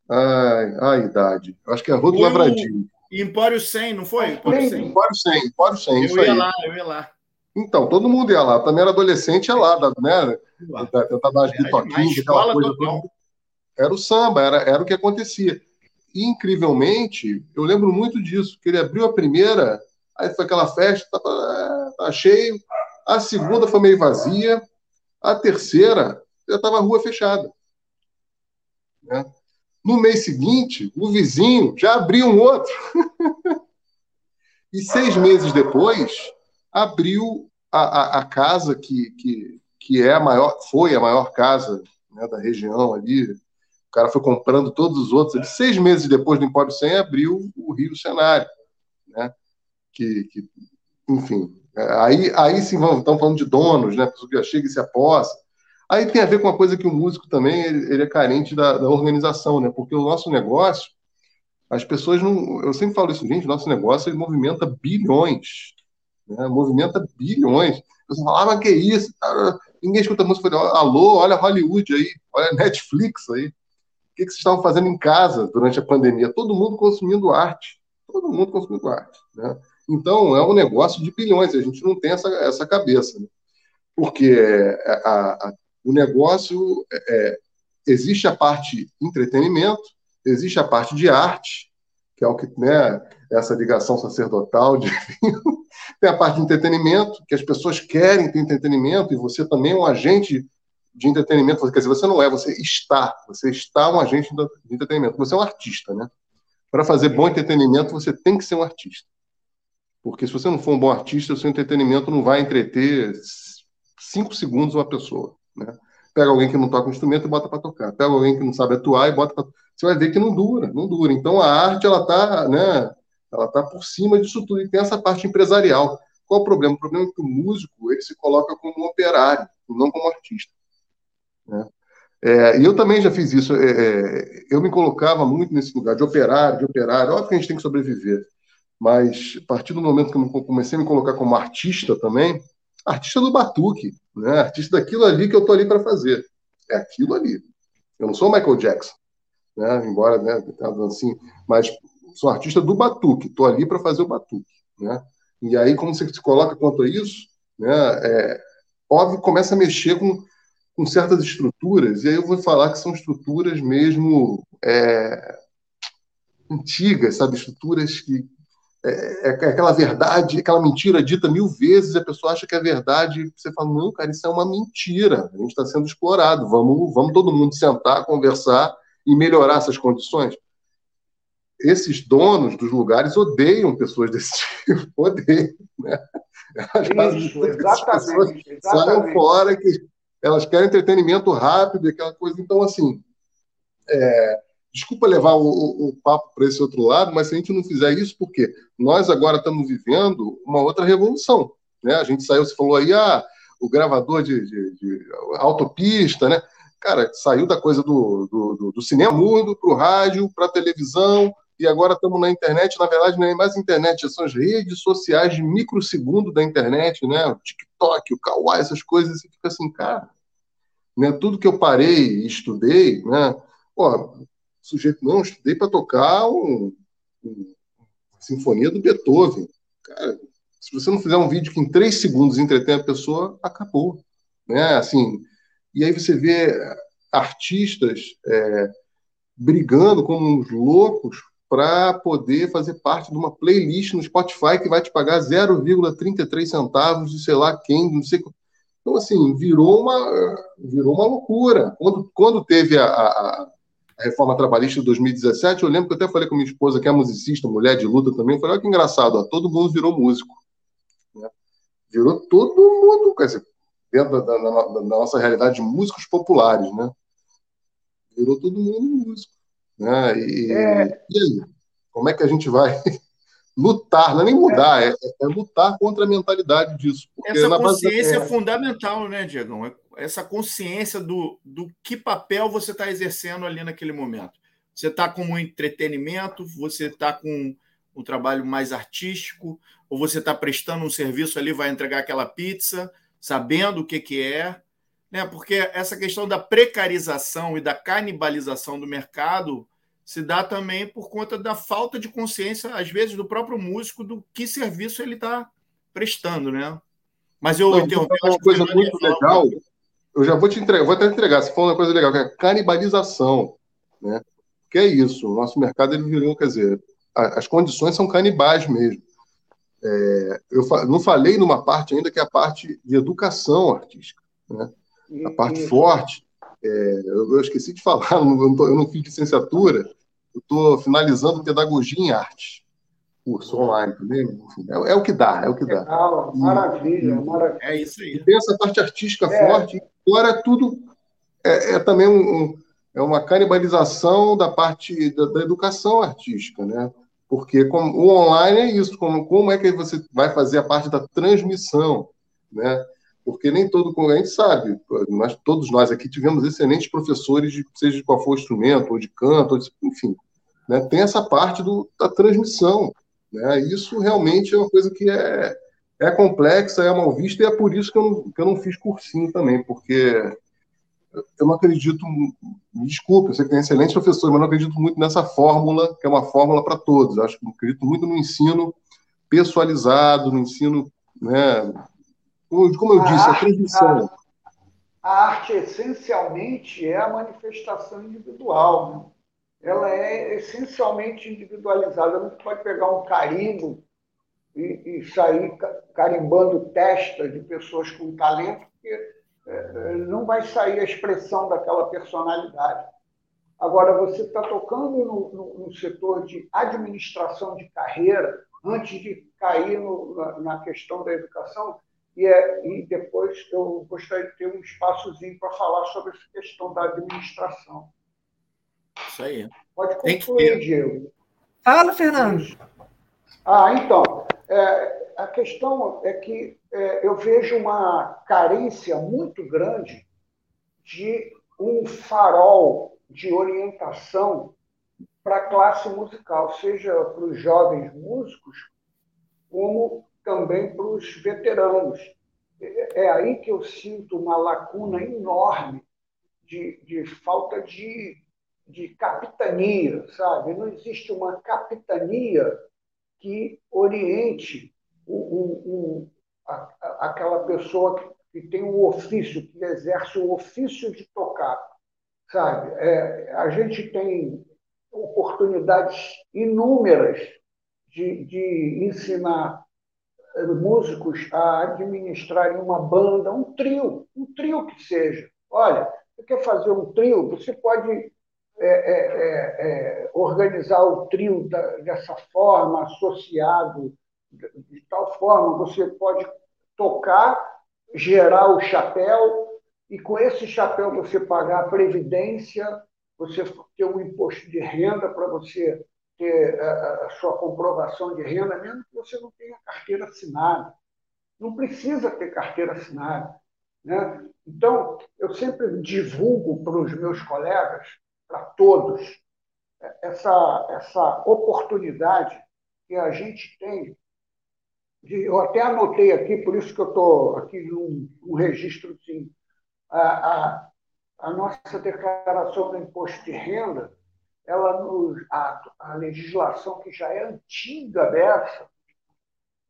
ai, a idade, acho que é a Rua do Lavradio. Empório 100, não foi? Empório 100. Empório 100, Empório 100 eu ia aí. lá, eu ia lá. Então, todo mundo ia lá. Eu também era adolescente, ia lá, né? Tentar dar as bitoquinhas, aquela coisa. Era o samba, era, era o que acontecia. E, incrivelmente, eu lembro muito disso, que ele abriu a primeira, aí foi aquela festa, tava, tava cheio. A segunda foi meio vazia. A terceira, já estava a rua fechada. Né? No mês seguinte, o vizinho já abriu um outro. e seis meses depois, abriu a, a, a casa que, que, que é a maior, foi a maior casa né, da região ali. O cara foi comprando todos os outros. Seis meses depois do Empório 100, abriu o Rio Cenário. Né? Que, que, enfim, aí, aí sim, estamos falando de donos, né? pessoa que já chega e se aposta. Aí tem a ver com uma coisa que o músico também ele, ele é carente da, da, organização, né? Porque o nosso negócio, as pessoas não. Eu sempre falo isso, gente, nosso negócio ele movimenta bilhões. Né? Movimenta bilhões. Você fala, ah, mas que isso? Ninguém escuta música. Alô, olha Hollywood aí, olha Netflix aí. O que, que vocês estavam fazendo em casa durante a pandemia? Todo mundo consumindo arte. Todo mundo consumindo arte. Né? Então, é um negócio de bilhões. A gente não tem essa, essa cabeça. Né? Porque a, a, o negócio é, é, existe a parte entretenimento, existe a parte de arte, que é o que né, essa ligação sacerdotal de tem a parte de entretenimento, que as pessoas querem ter entretenimento, e você também é um agente de entretenimento, quer dizer, você não é, você está, você está um agente de entretenimento, você é um artista, né? Para fazer bom entretenimento, você tem que ser um artista. Porque se você não for um bom artista, o seu entretenimento não vai entreter cinco segundos uma pessoa. Né? Pega alguém que não toca um instrumento e bota para tocar. Pega alguém que não sabe atuar e bota para. Você vai ver que não dura, não dura. Então a arte ela está, né? Ela tá por cima disso tudo e tem essa parte empresarial. Qual o problema? O problema é que o músico ele se coloca como operário, não como artista. Né? É, e eu também já fiz isso. É, é, eu me colocava muito nesse lugar de operário, de operário. Óbvio que a gente tem que sobreviver, mas a partir do momento que eu comecei a me colocar como artista também, artista do batuque, né? artista daquilo ali que eu estou ali para fazer. É aquilo ali. Eu não sou Michael Jackson, né? embora né, assim, mas sou artista do batuque, estou ali para fazer o batuque. Né? E aí, como você se coloca quanto a isso, né, é, óbvio, começa a mexer com, com certas estruturas, e aí eu vou falar que são estruturas mesmo é, antigas, sabe? Estruturas que, é, é, aquela verdade, aquela mentira dita mil vezes, a pessoa acha que é verdade, você fala, não, cara, isso é uma mentira, a gente está sendo explorado, vamos, vamos todo mundo sentar, conversar e melhorar essas condições. esses donos dos lugares odeiam pessoas desse tipo, odeiam. Né? Isso, exatamente, exatamente. Saem fora que elas querem entretenimento rápido e aquela coisa. Então, assim, é, desculpa levar o, o, o papo para esse outro lado, mas se a gente não fizer isso, porque nós agora estamos vivendo uma outra revolução. Né? A gente saiu, você falou aí, ah, o gravador de, de, de autopista, né? Cara, saiu da coisa do, do, do cinema mudo para o rádio, para a televisão, e agora estamos na internet. Na verdade, não é mais internet, são as redes sociais de microsegundo da internet, né? O TikTok, o Kawaii, essas coisas. Você fica assim, cara, né? tudo que eu parei e estudei, né? Pô, sujeito, não, estudei para tocar um, um, sinfonia do Beethoven. Cara, se você não fizer um vídeo que em três segundos entretém a pessoa, acabou. Né? Assim, e aí você vê artistas é, brigando como uns loucos para poder fazer parte de uma playlist no Spotify que vai te pagar 0,33 centavos de sei lá quem, não sei. Então, assim, virou uma, virou uma loucura. Quando, quando teve a, a reforma trabalhista de 2017, eu lembro que eu até falei com minha esposa, que é musicista, mulher de luta também, eu falei, olha que engraçado, ó, todo mundo virou músico. Né? Virou todo mundo, quer dizer, dentro da, da, da, nossa realidade de músicos populares, né? Virou todo mundo músico. Né? E, é... e aí? Como é que a gente vai lutar, não é nem mudar, é, é, é lutar contra a mentalidade disso. Essa consciência é fundamental, né, Diegão? É, essa consciência do, do que papel você está exercendo ali naquele momento. Você está com um entretenimento, você está com um trabalho mais artístico, ou você está prestando um serviço ali, vai entregar aquela pizza, sabendo o que, que é, né? porque essa questão da precarização e da canibalização do mercado se dá também por conta da falta de consciência, às vezes, do próprio músico do que serviço ele está prestando, né? Mas eu interrompi. Uma coisa muito legal, eu já vou te entregar, vou até entregar, você falou uma coisa legal, que é a canibalização, né? Que é isso, o nosso mercado ele virou, quer dizer, as condições são canibais mesmo. É, eu não falei numa parte ainda que é a parte de educação artística, né? A parte forte. É, eu, eu, esqueci de falar, eu não, tô, eu não fiz licenciatura, eu estou finalizando pedagogia em arte, curso online também. É, é, o que dá, é o que dá. Legal, maravilha, e, maravilha. É isso aí. E tem essa parte artística é. forte, agora tudo é, é também um, é uma canibalização da parte da, da educação artística, né? Porque como, o online é isso, como, como é que você vai fazer a parte da transmissão, né? Porque nem todo a gente sabe, nós, todos nós aqui tivemos excelentes professores, de, seja de qual for o instrumento, ou de canto, ou de, enfim, né? tem essa parte do, da transmissão. Né? Isso realmente é uma coisa que é, é complexa, é mal vista, e é por isso que eu não, que eu não fiz cursinho também, porque eu não acredito, me desculpe, eu sei que tem excelentes professores, mas não acredito muito nessa fórmula, que é uma fórmula para todos. Acho que acredito muito no ensino pessoalizado, no ensino, né, como eu disse, a, a transmissão. A, a, arte, essencialmente, é a manifestação individual. Né? Ela é essencialmente individualizada. Não pode pegar um carimbo e, e sair carimbando testa de pessoas com talento, porque é, não vai sair a expressão daquela personalidade. Agora, você está tocando no, no, no, setor de administração de carreira, antes de cair no, na, na, questão da educação, e, é, e depois eu gostaria de ter um espaçozinho para falar sobre essa questão da administração. Isso aí. Pode concluir, Diego. Fala, Fernando. Ah, então, é, a questão é que é, eu vejo uma carência muito grande de um farol de orientação para a classe musical, seja para os jovens músicos, como também para os veteranos. É, é aí que eu sinto uma lacuna enorme de, de falta de, de capitania, sabe? Não existe uma capitania que oriente um, um, a, aquela pessoa que, que tem um ofício, que exerce o ofício de tocar, sabe? É, a gente tem oportunidades inúmeras de, de ensinar músicos a administrarem uma banda, um trio, um trio que seja. Olha, você quer fazer um trio, você pode é, é, é, é, organizar o trio da, dessa forma, associado, de, de tal forma, você pode tocar, gerar o chapéu, e com esse chapéu você pagar a previdência, você ter um imposto de renda para você ter a, a sua comprovação de renda, mesmo que você não tenha carteira assinada. Não precisa ter carteira assinada. Né? Então, eu sempre divulgo para os meus colegas, para todos, essa, essa oportunidade que a gente tem. De, eu até anotei aqui, por isso que eu estou aqui num, registro assim, a, a, a, nossa declaração do imposto de renda, ela nos, a, a legislação que já é antiga dessa,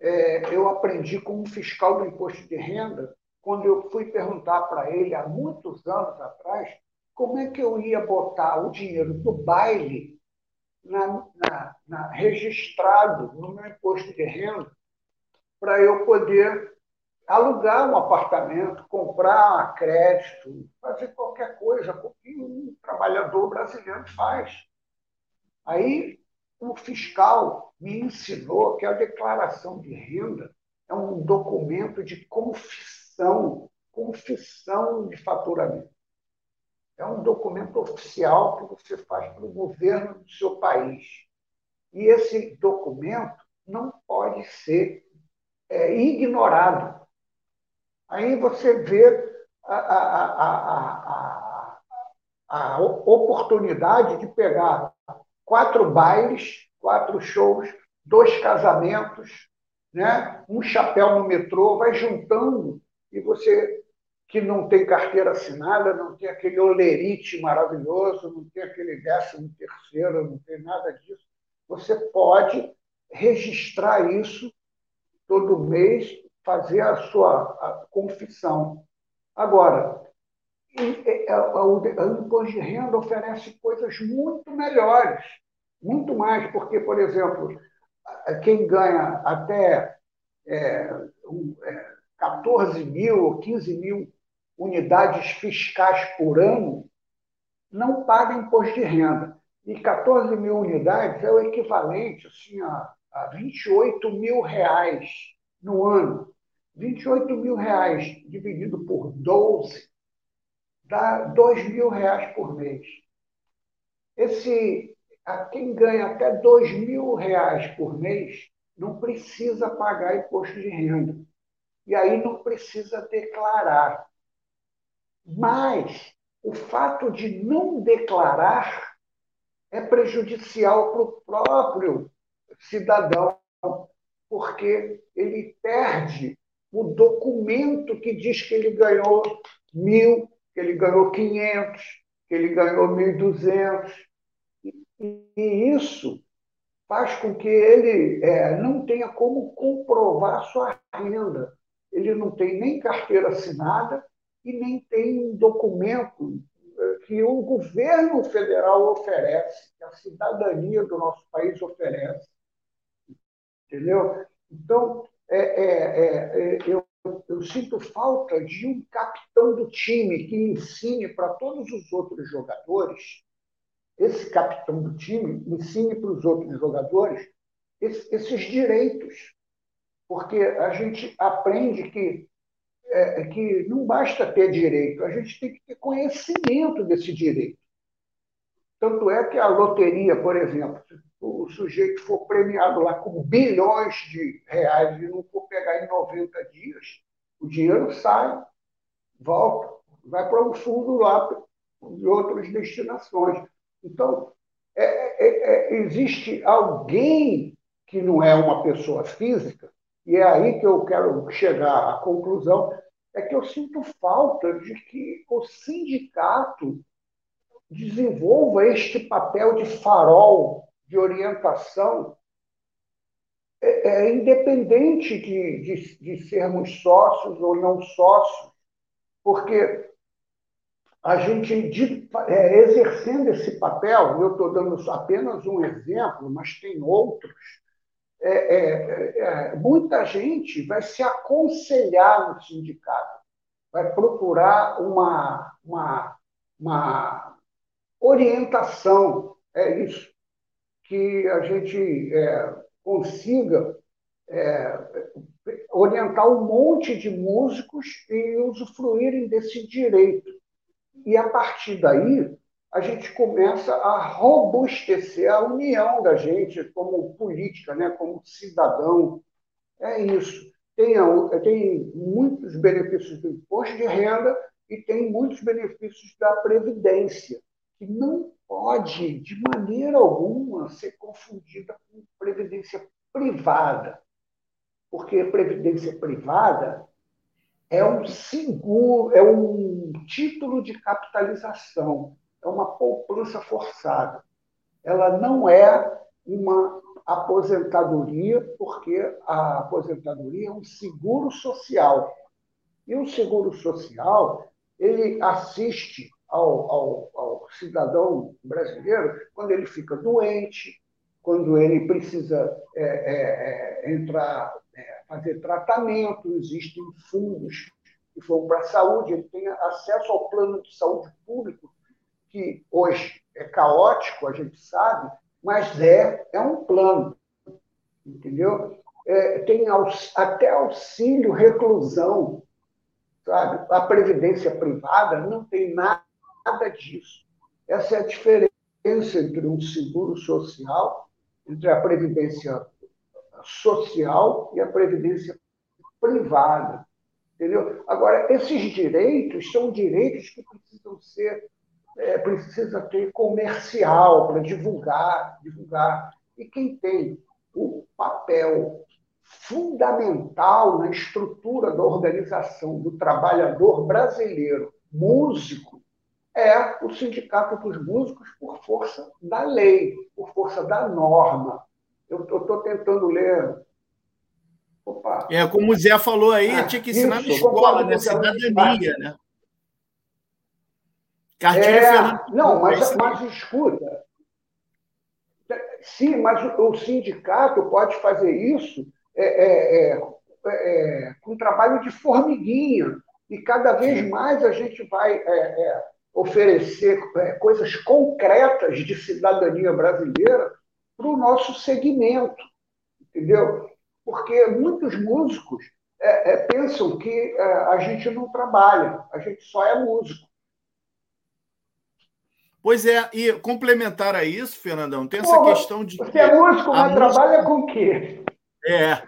é, eu aprendi como fiscal do imposto de renda quando eu fui perguntar para ele, há muitos anos atrás, como é que eu ia botar o dinheiro do baile na, na, na, registrado no meu imposto de renda para eu poder alugar um apartamento, comprar crédito, fazer qualquer coisa, que um trabalhador brasileiro faz. Aí o fiscal me ensinou que a declaração de renda é um documento de confissão, confissão de faturamento. É um documento oficial que você faz para o governo do seu país. E esse documento não pode ser é, ignorado. Aí você vê a, a, a, a, oportunidade de pegar quatro bailes, quatro shows, dois casamentos, né? um chapéu no metrô, vai juntando e você que não tem carteira assinada, não tem aquele olerite maravilhoso, não tem aquele décimo terceiro, não tem nada disso, você pode registrar isso todo mês, fazer a sua a confissão. Agora, o imposto de renda oferece coisas muito melhores, muito mais, porque, por exemplo, quem ganha até é, um, é, 14 mil ou 15 mil unidades fiscais por ano, não paga imposto de renda. E 14 mil unidades é o equivalente assim, a, a 28 mil reais no ano. 28 mil reais dividido por 12 dá 2 mil reais por mês. Esse, quem ganha até 2 mil reais por mês não precisa pagar imposto de renda e aí não precisa declarar. Mas o fato de não declarar é prejudicial para o próprio cidadão, porque ele perde o documento que diz que ele ganhou mil, que ele ganhou quinhentos, que ele ganhou mil duzentos. E isso faz com que ele é, não tenha como comprovar sua renda ele não tem nem carteira assinada e nem tem um documento eh, que o governo federal oferece, que a cidadania do nosso país oferece. Entendeu? Então, é, é, é, é eu, eu sinto falta de um capitão do time que ensine para todos os outros jogadores, esse capitão do time ensine para os outros jogadores esses direitos porque a gente aprende que, é, que não basta ter direito, a gente tem que ter conhecimento desse direito. Tanto é que a loteria, por exemplo, o sujeito for premiado lá com bilhões de reais e não for pegar em 90 dias, o dinheiro sai, volta, vai para um fundo lá de outras destinações. Então, é, é, é, existe alguém que não é uma pessoa física e é aí que eu quero chegar à conclusão, é que eu sinto falta de que o sindicato desenvolva este papel de farol, de orientação, é, é independente de, de, de sermos sócios ou não sócios, porque a gente, de, é, exercendo esse papel, eu estou dando apenas um exemplo, mas tem outros, é, é, é, muita gente vai se aconselhar no sindicato, vai procurar uma, uma, uma orientação. É isso. que a gente é, consiga é, orientar um monte de músicos e usufruírem desse direito. E, a partir daí, a gente começa a robustecer a união da gente como política, né? como cidadão. É isso. Tem, tem muitos benefícios do imposto de renda e tem muitos benefícios da Previdência, que não pode, de maneira alguma, ser confundida com previdência privada porque previdência privada é um seguro, é um título de capitalização, é uma poupança forçada. Ela não é uma aposentadoria, porque a aposentadoria é um seguro social. E o seguro social, ele assiste ao, ao, ao cidadão brasileiro quando ele fica doente, quando ele precisa é, é, é entrar fazer tratamento, existem fundos que foram para a saúde, ele tem acesso ao plano de saúde público, que hoje é caótico, a gente sabe, mas é, é um plano, entendeu? É, tem aux, até auxílio reclusão, sabe? A previdência privada não tem nada disso. Essa é a diferença entre um seguro social, entre a previdência social e a previdência privada. Entendeu? Agora, esses direitos são direitos que precisam ser, é, precisa ter comercial para divulgar, divulgar. E quem tem o papel fundamental na estrutura da organização do trabalhador brasileiro, músico, é o Sindicato dos Músicos por força da lei, por força da norma. Eu estou tentando ler. Opa. É, como o Zé falou aí, ah, tinha que ensinar isso, na escola, né? Cidadania, né? Cartilha é, Não, mas, mas escuta. Sim, mas o, sindicato pode fazer isso é, é, é, é, com trabalho de formiguinha. E cada vez mais a gente vai é, é, oferecer coisas concretas de cidadania brasileira para o nosso segmento, entendeu? Porque muitos músicos é, é, pensam que é, a gente não trabalha, a gente só é músico. Pois é, e complementar a isso, Fernandão, tem essa Pô, questão de. Você é músico, mas música... trabalha com o quê? É.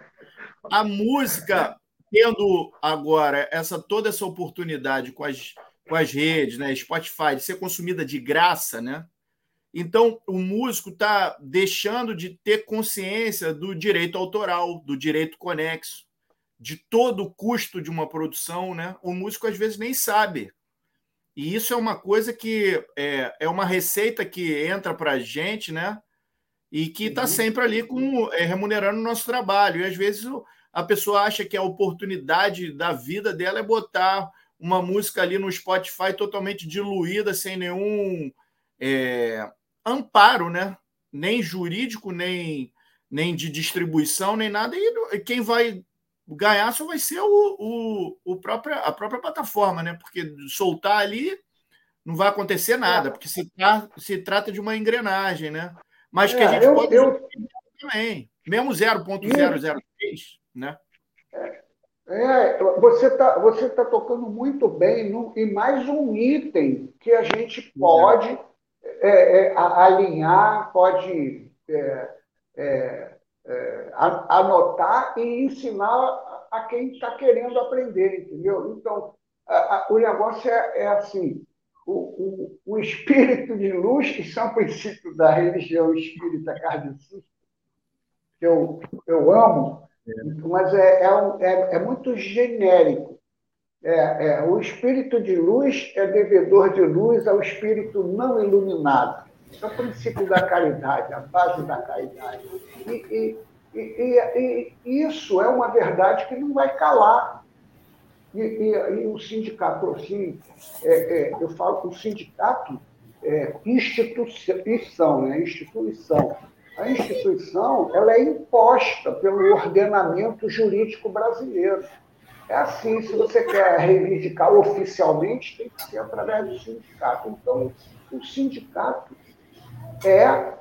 A música, tendo agora essa toda essa oportunidade com as, com as redes, né, Spotify, de ser consumida de graça, né? Então, o músico está deixando de ter consciência do direito autoral, do direito conexo, de todo o custo de uma produção, né? O músico às vezes nem sabe. E isso é uma coisa que é, é uma receita que entra para a gente, né? E que está uhum. sempre ali com, é, remunerando o nosso trabalho. E às vezes a pessoa acha que a oportunidade da vida dela é botar uma música ali no Spotify totalmente diluída, sem nenhum. É, amparo, né? Nem jurídico, nem, nem de distribuição, nem nada. E quem vai ganhar só vai ser o, o, o própria, a própria plataforma, né? Porque soltar ali não vai acontecer nada, porque se, tra se trata de uma engrenagem, né? Mas que a é, gente eu, pode eu... também, mesmo 0.003, né? É, você está você tá tocando muito bem no, em mais um item que a gente pode é, é, alinhar, pode é, é, é anotar e ensinar a quem está querendo aprender, entendeu? Então, a, a, o negócio é, assim, o, o, o, espírito de luz, que são princípios da religião espírita kardecista, que eu, eu amo, mas é, é, é, muito genérico. É, é, o espírito de luz é devedor de luz ao espírito não iluminado. É o princípio da caridade, a base da caridade. E, e, e, e isso é uma verdade que não vai calar. E, o sindicato, assim, é, é, eu falo que o sindicato é instituição, né? instituição. A instituição ela é imposta pelo ordenamento jurídico brasileiro. É assim, se você quer reivindicar oficialmente, tem que ser através do sindicato. Então, o sindicato é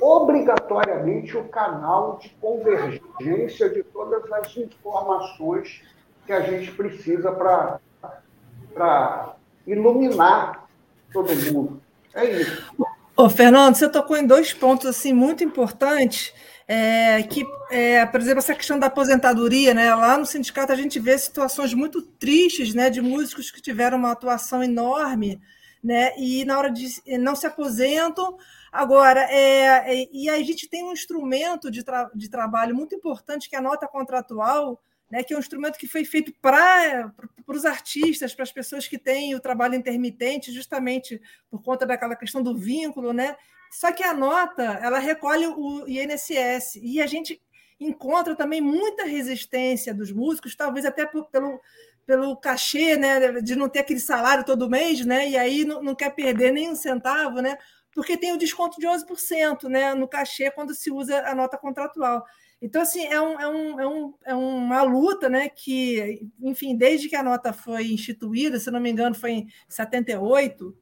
obrigatoriamente o canal de convergência de todas as informações que a gente precisa para iluminar todo mundo. É isso. Ô, Fernando, você tocou em dois pontos assim muito importantes. É, que, é, por exemplo, essa questão da aposentadoria, né? Lá no sindicato a gente vê situações muito tristes, né, de músicos que tiveram uma atuação enorme, né, e na hora de não se aposentam. Agora, é, é e a gente tem um instrumento de, tra de trabalho muito importante que é a nota contratual, né, que é um instrumento que foi feito para os artistas, para as pessoas que têm o trabalho intermitente, justamente por conta daquela questão do vínculo, né? Só que a nota ela recolhe o INSS e a gente encontra também muita resistência dos músicos, talvez até pelo pelo cachê, né, de não ter aquele salário todo mês, né, e aí não, não quer perder nem um centavo, né, porque tem o desconto de 11%, né, no cachê quando se usa a nota contratual. Então, assim, é, um, é, um, é, um, é uma luta né, que, enfim, desde que a nota foi instituída, se não me engano, foi em 78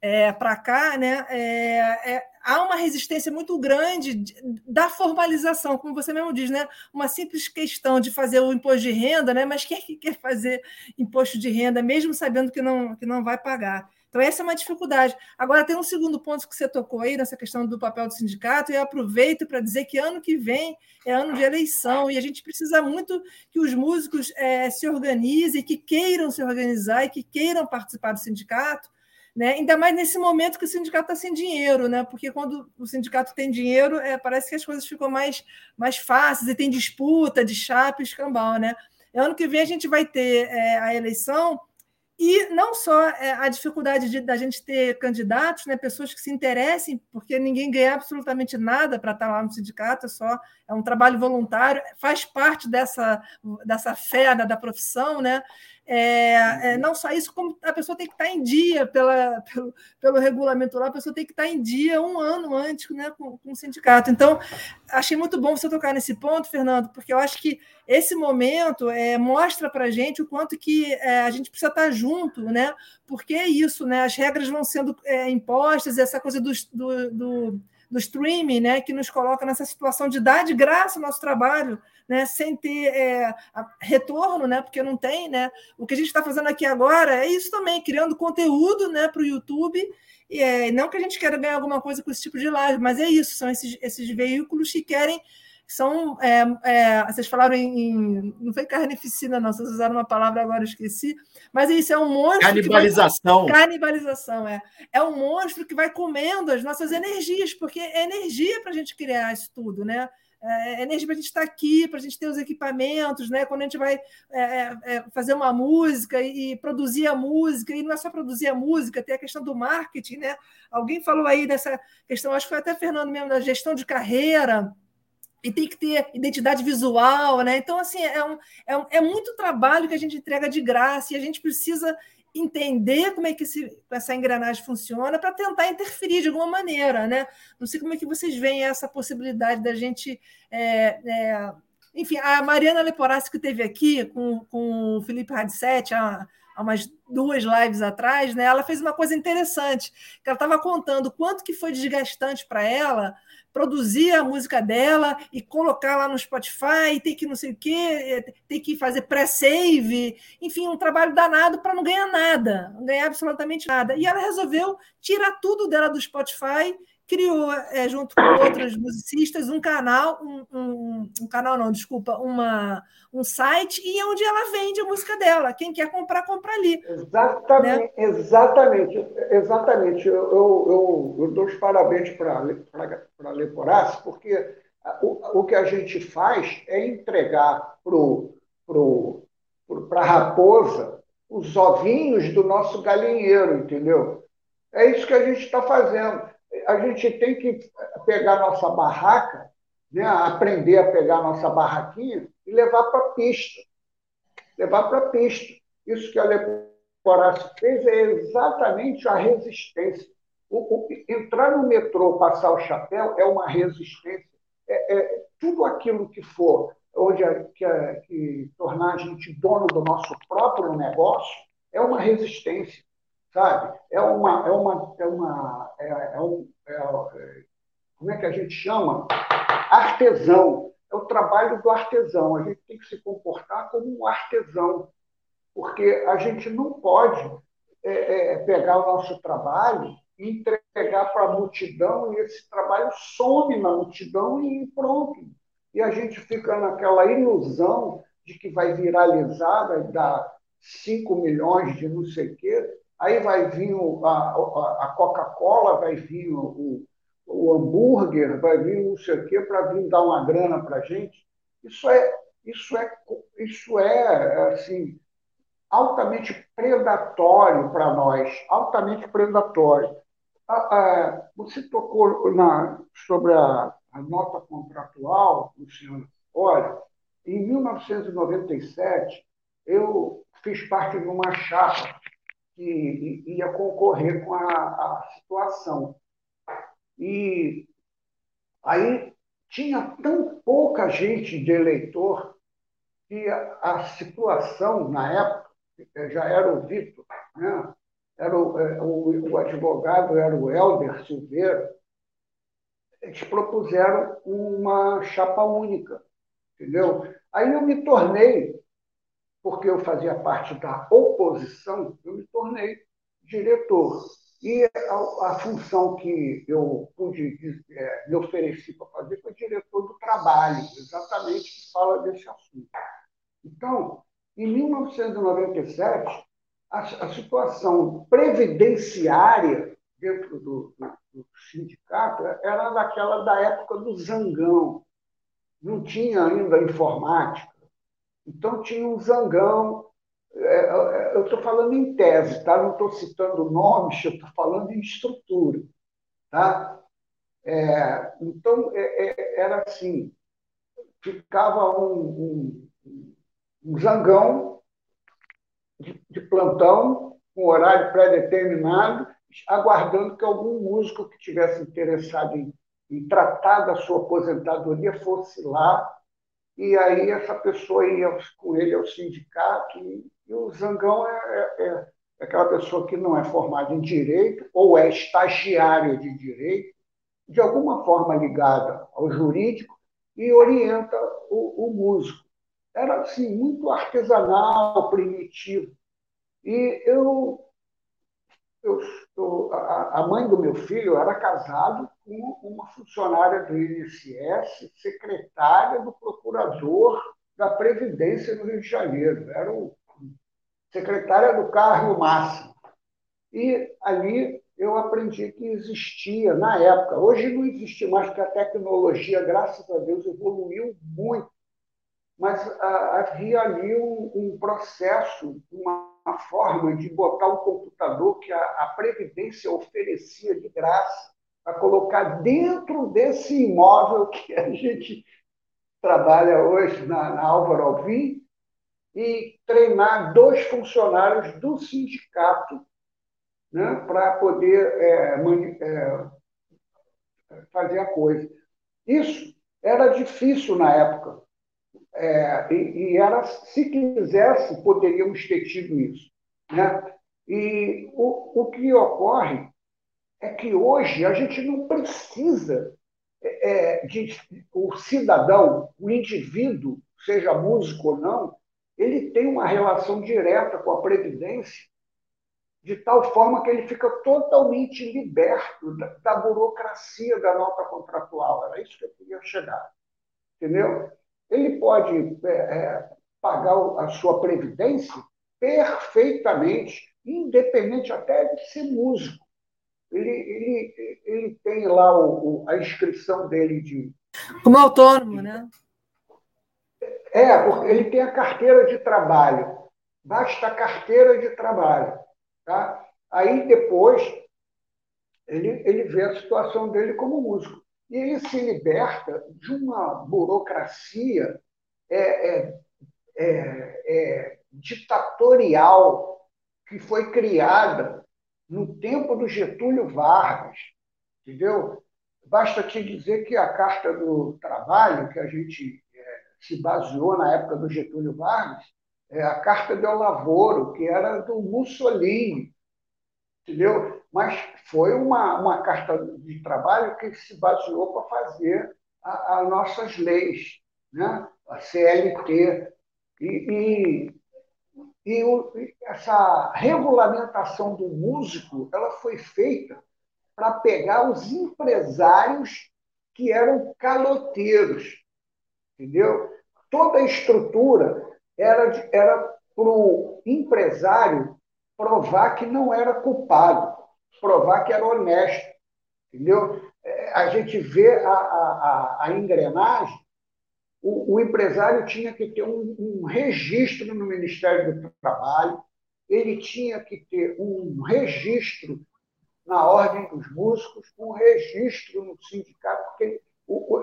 é, para cá, né, é, é, há uma resistência muito grande da formalização, como você mesmo diz, né? Uma simples questão de fazer o imposto de renda, né? Mas quem é que quer fazer imposto de renda, mesmo sabendo que não, que não vai pagar? Então, essa é uma dificuldade. Agora, tem um segundo ponto que você tocou aí, nessa questão do papel do sindicato, e eu aproveito para dizer que ano que vem é ano de eleição, e a gente precisa muito que os músicos é, se organizem, que queiram se organizar e que queiram participar do sindicato, né? Ainda mais nesse momento que o sindicato está sem dinheiro, né? porque quando o sindicato tem dinheiro, é, parece que as coisas ficam mais, mais fáceis e tem disputa de chapa e escambau. Né? Ano que vem a gente vai ter é, a eleição e não só é, a dificuldade de, da gente ter candidatos, né, pessoas que se interessem, porque ninguém ganha absolutamente nada para estar lá no sindicato, é só é um trabalho voluntário, faz parte dessa, dessa fé da, da profissão, né? É, é, não só isso, como a pessoa tem que estar em dia pela, pelo, pelo regulamento lá, a pessoa tem que estar em dia um ano antes né, com, com o sindicato. Então, achei muito bom você tocar nesse ponto, Fernando, porque eu acho que esse momento é, mostra para a gente o quanto que é, a gente precisa estar junto, né? Porque é isso, né? As regras vão sendo é, impostas, essa coisa do, do, do do streaming, né, que nos coloca nessa situação de dar de graça o nosso trabalho, né, sem ter é, retorno, né, porque não tem, né. O que a gente está fazendo aqui agora é isso também, criando conteúdo, né, para o YouTube. E é, não que a gente queira ganhar alguma coisa com esse tipo de live, mas é isso, são esses, esses veículos que querem são. É, é, vocês falaram em, Não foi carnificina, não, vocês usaram uma palavra agora, eu esqueci. Mas isso é um monstro. Canibalização. Vai, canibalização, é. É um monstro que vai comendo as nossas energias, porque é energia para a gente criar isso tudo, né? É, é energia para a gente estar aqui, para a gente ter os equipamentos, né? Quando a gente vai é, é, é, fazer uma música e, e, produzir a música, e não é só produzir a música, tem a questão do marketing, né? Alguém falou aí dessa questão, acho que foi até Fernando mesmo, da gestão de carreira e tem que ter identidade visual, né? Então, assim, é, um, é, um, é muito trabalho que a gente entrega de graça e a gente precisa entender como é que esse, essa engrenagem funciona para tentar interferir de alguma maneira, né? Não sei como é que vocês veem essa possibilidade da gente. É, é... enfim, a Mariana Leporassi que teve aqui com, com o Felipe Radset há, há umas duas lives atrás, né? Ela fez uma coisa interessante, que ela estava contando quanto que foi desgastante para ela produzir a música dela e colocar lá no Spotify, tem que não sei o quê, tem que fazer pré-save, enfim, um trabalho danado para não ganhar nada, não ganhar absolutamente nada. E ela resolveu tirar tudo dela do Spotify criou, é, junto com outros musicistas, um canal, um, um, um, canal não, desculpa, uma, um site, e é onde ela vende a música dela. Quem quer comprar, compra ali. Exatamente, né? exatamente, exatamente. Eu, eu, eu, dou os parabéns para a Leporace, porque o, o que a gente faz é entregar para pro, pro, a raposa os ovinhos do nosso galinheiro, entendeu? É isso que a gente está fazendo a gente tem que pegar nossa barraca, né, aprender a pegar nossa barraquinha e levar para a pista. Levar para a pista. Isso que a Leporace fez é exatamente a resistência. O, o, entrar no metrô, passar o chapéu, é uma resistência. É, é tudo aquilo que for onde que, a, que tornar a gente dono do nosso próprio negócio é uma resistência sabe? É uma, é uma, é uma, é, é um, é, é como é que a gente chama artesão. É o trabalho do artesão. A gente tem que se comportar como um artesão, porque a gente não pode é, é, pegar o nosso trabalho e entregar para a multidão e esse trabalho some na multidão e pronto. E a gente fica naquela ilusão de que vai viralizar, vai dar 5 milhões de não sei o quê, aí vai vir a, a Coca-Cola, vai vir o, o hambúrguer, vai vir não sei o quê para vir dar uma grana para a gente. Isso é, isso é, isso é assim, altamente predatório para nós, altamente predatório. Você tocou na, sobre a, a nota contratual, Luciano. Olha, em 1997, eu fiz parte de uma chapa que ia concorrer com a, a situação. E aí tinha tão pouca gente de eleitor que a, a situação, na época, já era o Vitor, né? era o, é, o, o, advogado era o Helder Silveira, eles propuseram uma chapa única, entendeu? Aí eu me tornei porque eu fazia parte da oposição, eu me tornei diretor. E a, a função que eu pude é, me ofereci para fazer foi diretor do trabalho, exatamente que fala desse assunto. Então, em 1997, a, a situação previdenciária dentro do, do, do sindicato era daquela da época do zangão. Não tinha ainda informática então, tinha um zangão. É, é, eu estou falando em tese, tá? não estou citando nomes, eu estou falando em estrutura. Tá? É, então, é, é, era assim: ficava um, um, um zangão de, de plantão, com horário pré-determinado, aguardando que algum músico que tivesse interessado em, em tratar da sua aposentadoria fosse lá e aí essa pessoa ia com ele ao sindicato, e, e o Zangão é, é, é, aquela pessoa que não é formada em direito, ou é estagiário de direito, de alguma forma ligada ao jurídico, e orienta o, o músico. Era assim, muito artesanal, primitivo. E eu eu, a, a, mãe do meu filho era casada com uma funcionária do INSS, secretária do procurador da Previdência no Rio de Janeiro. Era o secretária do cargo máximo. E ali eu aprendi que existia, na época, hoje não existe mais, porque a tecnologia, graças a Deus, evoluiu muito. Mas ah, havia ali um, um processo, uma uma forma de botar um computador que a, a Previdência oferecia de graça para colocar dentro desse imóvel que a gente trabalha hoje na, na Álvaro Alvim e treinar dois funcionários do sindicato né, para poder é, é, fazer a coisa. Isso era difícil na época, é, e, e, era, se quisesse, poderíamos ter tido isso. Né? E o, o que ocorre é que hoje a gente não precisa é, é de o cidadão, o indivíduo, seja músico ou não, ele tem uma relação direta com a previdência de tal forma que ele fica totalmente liberto da, da burocracia da nota contratual. Era isso que eu queria chegar. Entendeu? ele pode é, é, pagar a sua previdência perfeitamente, independente até de ser músico. Ele, ele, ele tem lá o, o, a inscrição dele de. Como autônomo, né? É, porque ele tem a carteira de trabalho. Basta a carteira de trabalho. Tá? Aí depois ele, ele vê a situação dele como músico. E ele se liberta de uma burocracia é, é, é, é, ditatorial que foi criada no tempo do Getúlio Vargas, entendeu? Basta te dizer que a Carta do Trabalho, que a gente é, se baseou na época do Getúlio Vargas, é a Carta del Lavoro, que era do Mussolini, entendeu? mas foi uma, uma carta de trabalho que se baseou para fazer as nossas leis, né? a CLT. E, e, e, o, essa regulamentação do músico ela foi feita para pegar os empresários que eram caloteiros, entendeu? Toda a estrutura era, para o empresário provar que não era culpado, provar que era honesto, entendeu? É, a gente vê a, a, a engrenagem, o, o, empresário tinha que ter um, um registro no Ministério do Trabalho, ele tinha que ter um registro na Ordem dos Músicos, um registro no sindicato, porque ele,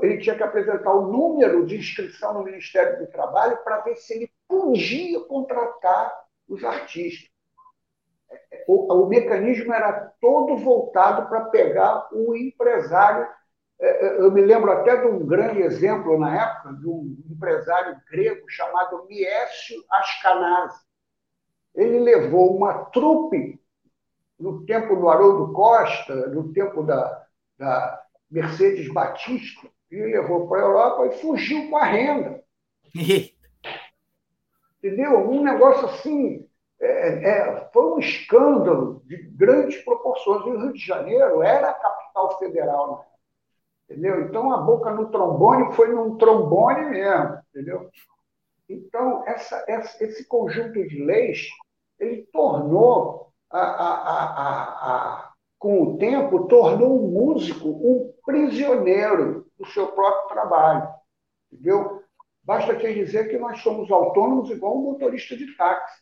ele tinha que apresentar o número de inscrição no Ministério do Trabalho para ver se ele podia contratar os artistas. O, o mecanismo era todo voltado para pegar o empresário. É, é, eu me lembro até de um grande exemplo na época, de um empresário grego chamado Miésio Ascanazzi. Ele levou uma trupe no tempo do Haroldo Costa, no tempo da, da Mercedes Batista, e levou para a Europa e fugiu com a renda. Entendeu? Um negócio assim. É, é, foi um escândalo de grandes proporções. E o Rio de Janeiro era a capital federal, né? Entendeu? Então a boca no trombone foi num trombone mesmo, entendeu? Então essa, essa, esse conjunto de leis ele tornou a, a, a, com o tempo tornou o músico um prisioneiro do seu próprio trabalho, entendeu? Basta te dizer que nós somos autônomos igual um motorista de táxi.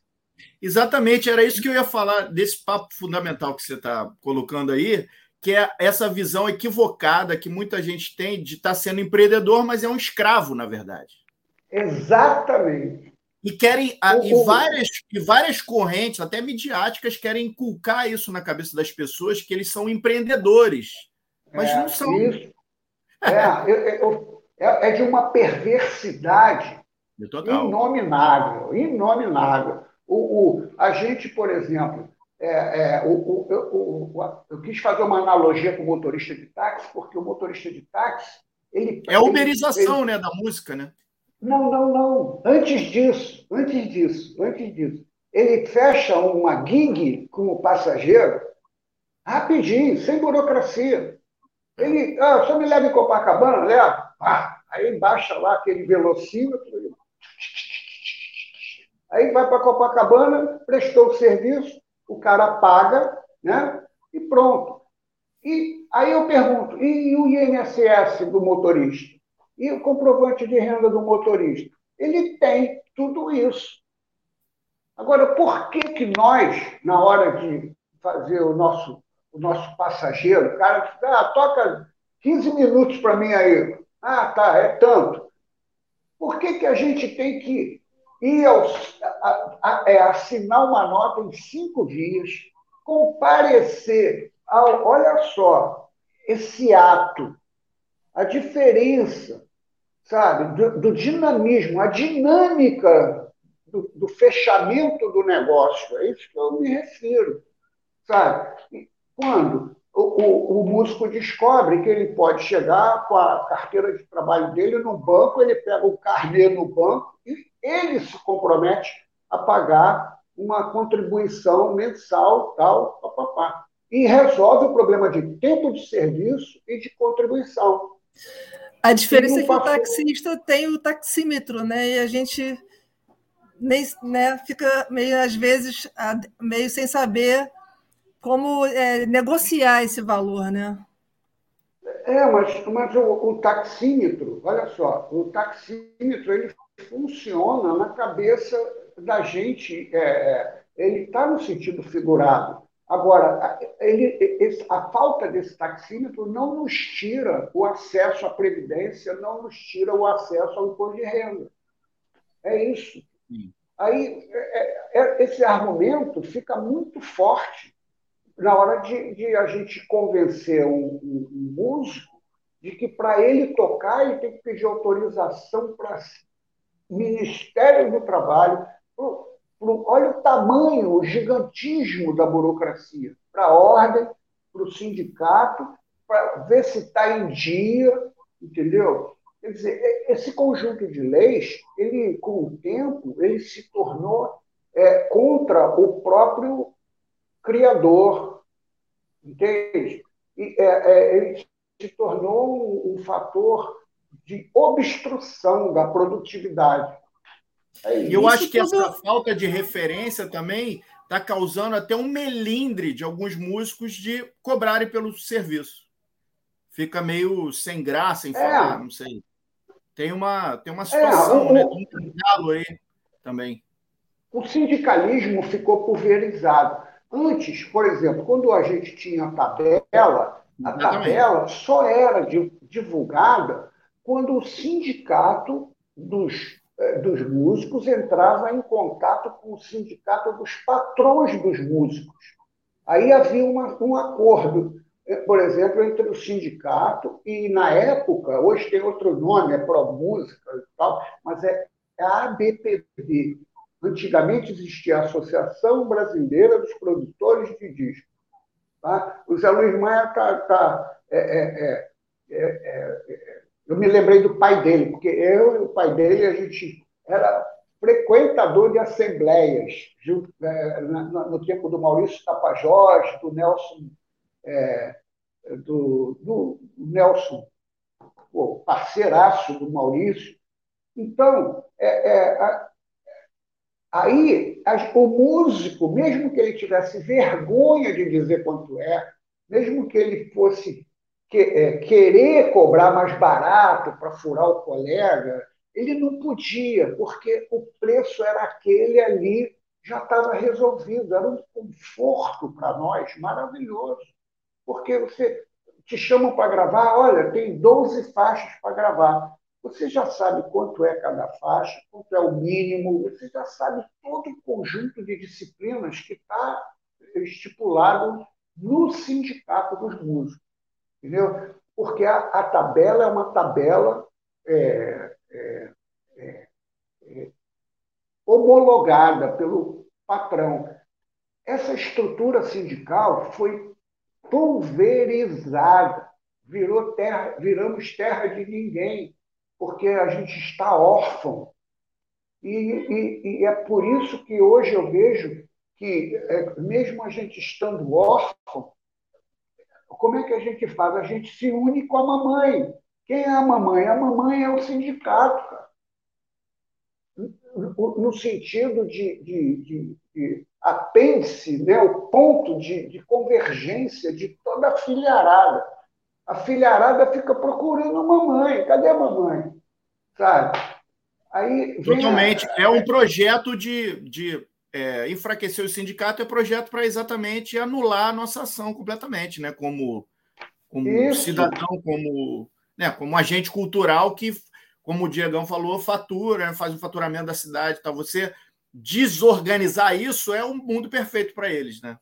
Exatamente, era isso que eu ia falar desse papo fundamental que você está colocando aí, que é essa visão equivocada que muita gente tem de estar tá sendo empreendedor, mas é um escravo, na verdade. Exatamente. E querem e várias e várias correntes, até midiáticas, querem inculcar isso na cabeça das pessoas que eles são empreendedores, mas é, não são. Isso. É, eu, eu, é, é de uma perversidade inominável, inominável. O, o, a gente, por exemplo, é, é, o, o, eu quis fazer uma analogia com o motorista de táxi, porque o motorista de táxi. Ele, é a uberização ele, né, da música, né? Não, não, não. Antes disso, antes disso, antes disso. Ele fecha uma gig com o passageiro rapidinho, sem burocracia. Ele, ah, só me leva em Copacabana? Leva. Ah, aí baixa lá aquele velocímetro. Aí vai para Copacabana, prestou o serviço, o cara paga, né? E pronto. E aí eu pergunto, e o INSS do motorista? E o comprovante de renda do motorista? Ele tem tudo isso. Agora, por que, que nós, na hora de fazer o nosso, o nosso passageiro, o cara ah, toca 15 minutos para mim aí, ah, tá, é tanto. Por que, que a gente tem que a, é, assinar uma nota em cinco dias, comparecer ao. Olha só, esse ato, a diferença, sabe, do, do dinamismo, a dinâmica do, do, fechamento do negócio, é isso que eu me refiro, sabe? Quando o, o, o, músico descobre que ele pode chegar com a carteira de trabalho dele no banco, ele pega o carnê no banco e ele se compromete a pagar uma contribuição mensal, tal, papapá. E resolve o problema de tempo de serviço e de contribuição. A diferença é que o taxista tem o taxímetro, né? E a gente nem, né, fica meio, às vezes, meio sem saber como é, negociar esse valor, né? É, mas, mas o, o, taxímetro, olha só, o taxímetro ele funciona na cabeça da gente, é, é ele está no sentido figurado. Agora, ele, a falta desse taxímetro não nos tira o acesso à previdência, não nos tira o acesso ao imposto de renda. É isso. Sim. Aí, é, é, esse argumento fica muito forte na hora de, de a gente convencer um, um, um músico de que para ele tocar ele tem que pedir autorização para Ministério do Trabalho, olha o tamanho, o gigantismo da burocracia para a ordem, para o sindicato, para ver se está em dia, entendeu? Quer dizer, esse conjunto de leis, ele, com o tempo, ele se tornou é, contra o próprio criador, entende? E, é, é, ele se tornou um, um, fator de obstrução da produtividade. É e eu acho que essa falta de referência também está causando até um melindre de alguns músicos de cobrarem pelo serviço. Fica meio sem graça em é. falar, não sei. Tem uma, tem uma é, situação, é, o, né? Tem um aí também. O sindicalismo ficou pulverizado. Antes, por exemplo, quando a gente tinha a tabela, a tabela só era divulgada quando o sindicato dos, eh, dos músicos entrava em contato com o sindicato dos patrões dos músicos. Aí havia uma, um acordo é, por exemplo, entre o sindicato e, na época, hoje tem outro nome, é ProMúsica e tal, mas é, é a ABPD. Antigamente existia a Associação Brasileira dos Produtores de Discos. Tá? O Zé Luiz Maia está. Tá, é, é, é, eu me lembrei do pai dele, porque eu e o pai dele, a gente era frequentador de assembleias, no tempo do Maurício Tapajós, do Nelson é, do, do, Nelson, o parceiraço do Maurício. Então, é, é, aí o músico, mesmo que ele tivesse vergonha de dizer quanto é, mesmo que ele fosse que, é, querer cobrar mais barato para furar o colega, ele não podia, porque o preço era aquele ali, já estava resolvido, era um conforto para nós maravilhoso porque você te chamam para gravar, olha, tem 12 faixas para gravar. Você já sabe quanto é cada faixa, quanto é o mínimo, você já sabe todo o conjunto de disciplinas que está estipulado no sindicato dos músicos. Entendeu? Porque a, a tabela é uma tabela é, é, é, é homologada pelo patrão. Essa estrutura sindical foi pulverizada, virou terra, viramos terra de ninguém, porque a gente está órfão. E, e, e é por isso que hoje eu vejo que, é, mesmo a gente estando órfão, como é que a gente faz? A gente se une com a mamãe. Quem é a mamãe? A mamãe é o sindicato, cara. No sentido de, de, de, de apêndice, né, o ponto de, de convergência de toda a filharada. A filharada fica procurando a mamãe. Cadê a mamãe? Sabe? Aí Totalmente. A... É um projeto de, de é, enfraquecer o sindicato, é projeto para exatamente anular a nossa ação completamente, né? como, como cidadão, como, né? como agente cultural que, como o Diegão falou, fatura, faz o faturamento da cidade. Tá? Você desorganizar isso é um mundo perfeito para eles, né?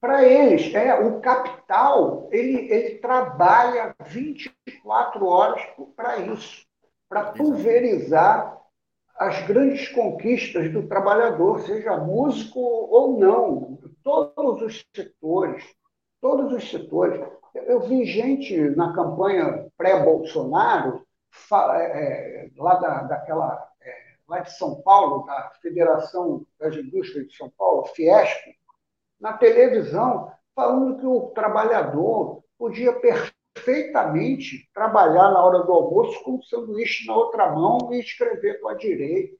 Para eles, é, o capital ele, ele trabalha 24 horas para isso, para pulverizar as grandes conquistas do trabalhador, seja músico ou não, todos os setores, todos os setores. Eu vi gente na campanha pré-Bolsonaro, é, é, lá da, daquela lá de São Paulo, da Federação das Indústrias de São Paulo, Fiesp, na televisão, falando que o trabalhador podia perfeitamente trabalhar na hora do almoço com o sanduíche na outra mão e escrever com a direita.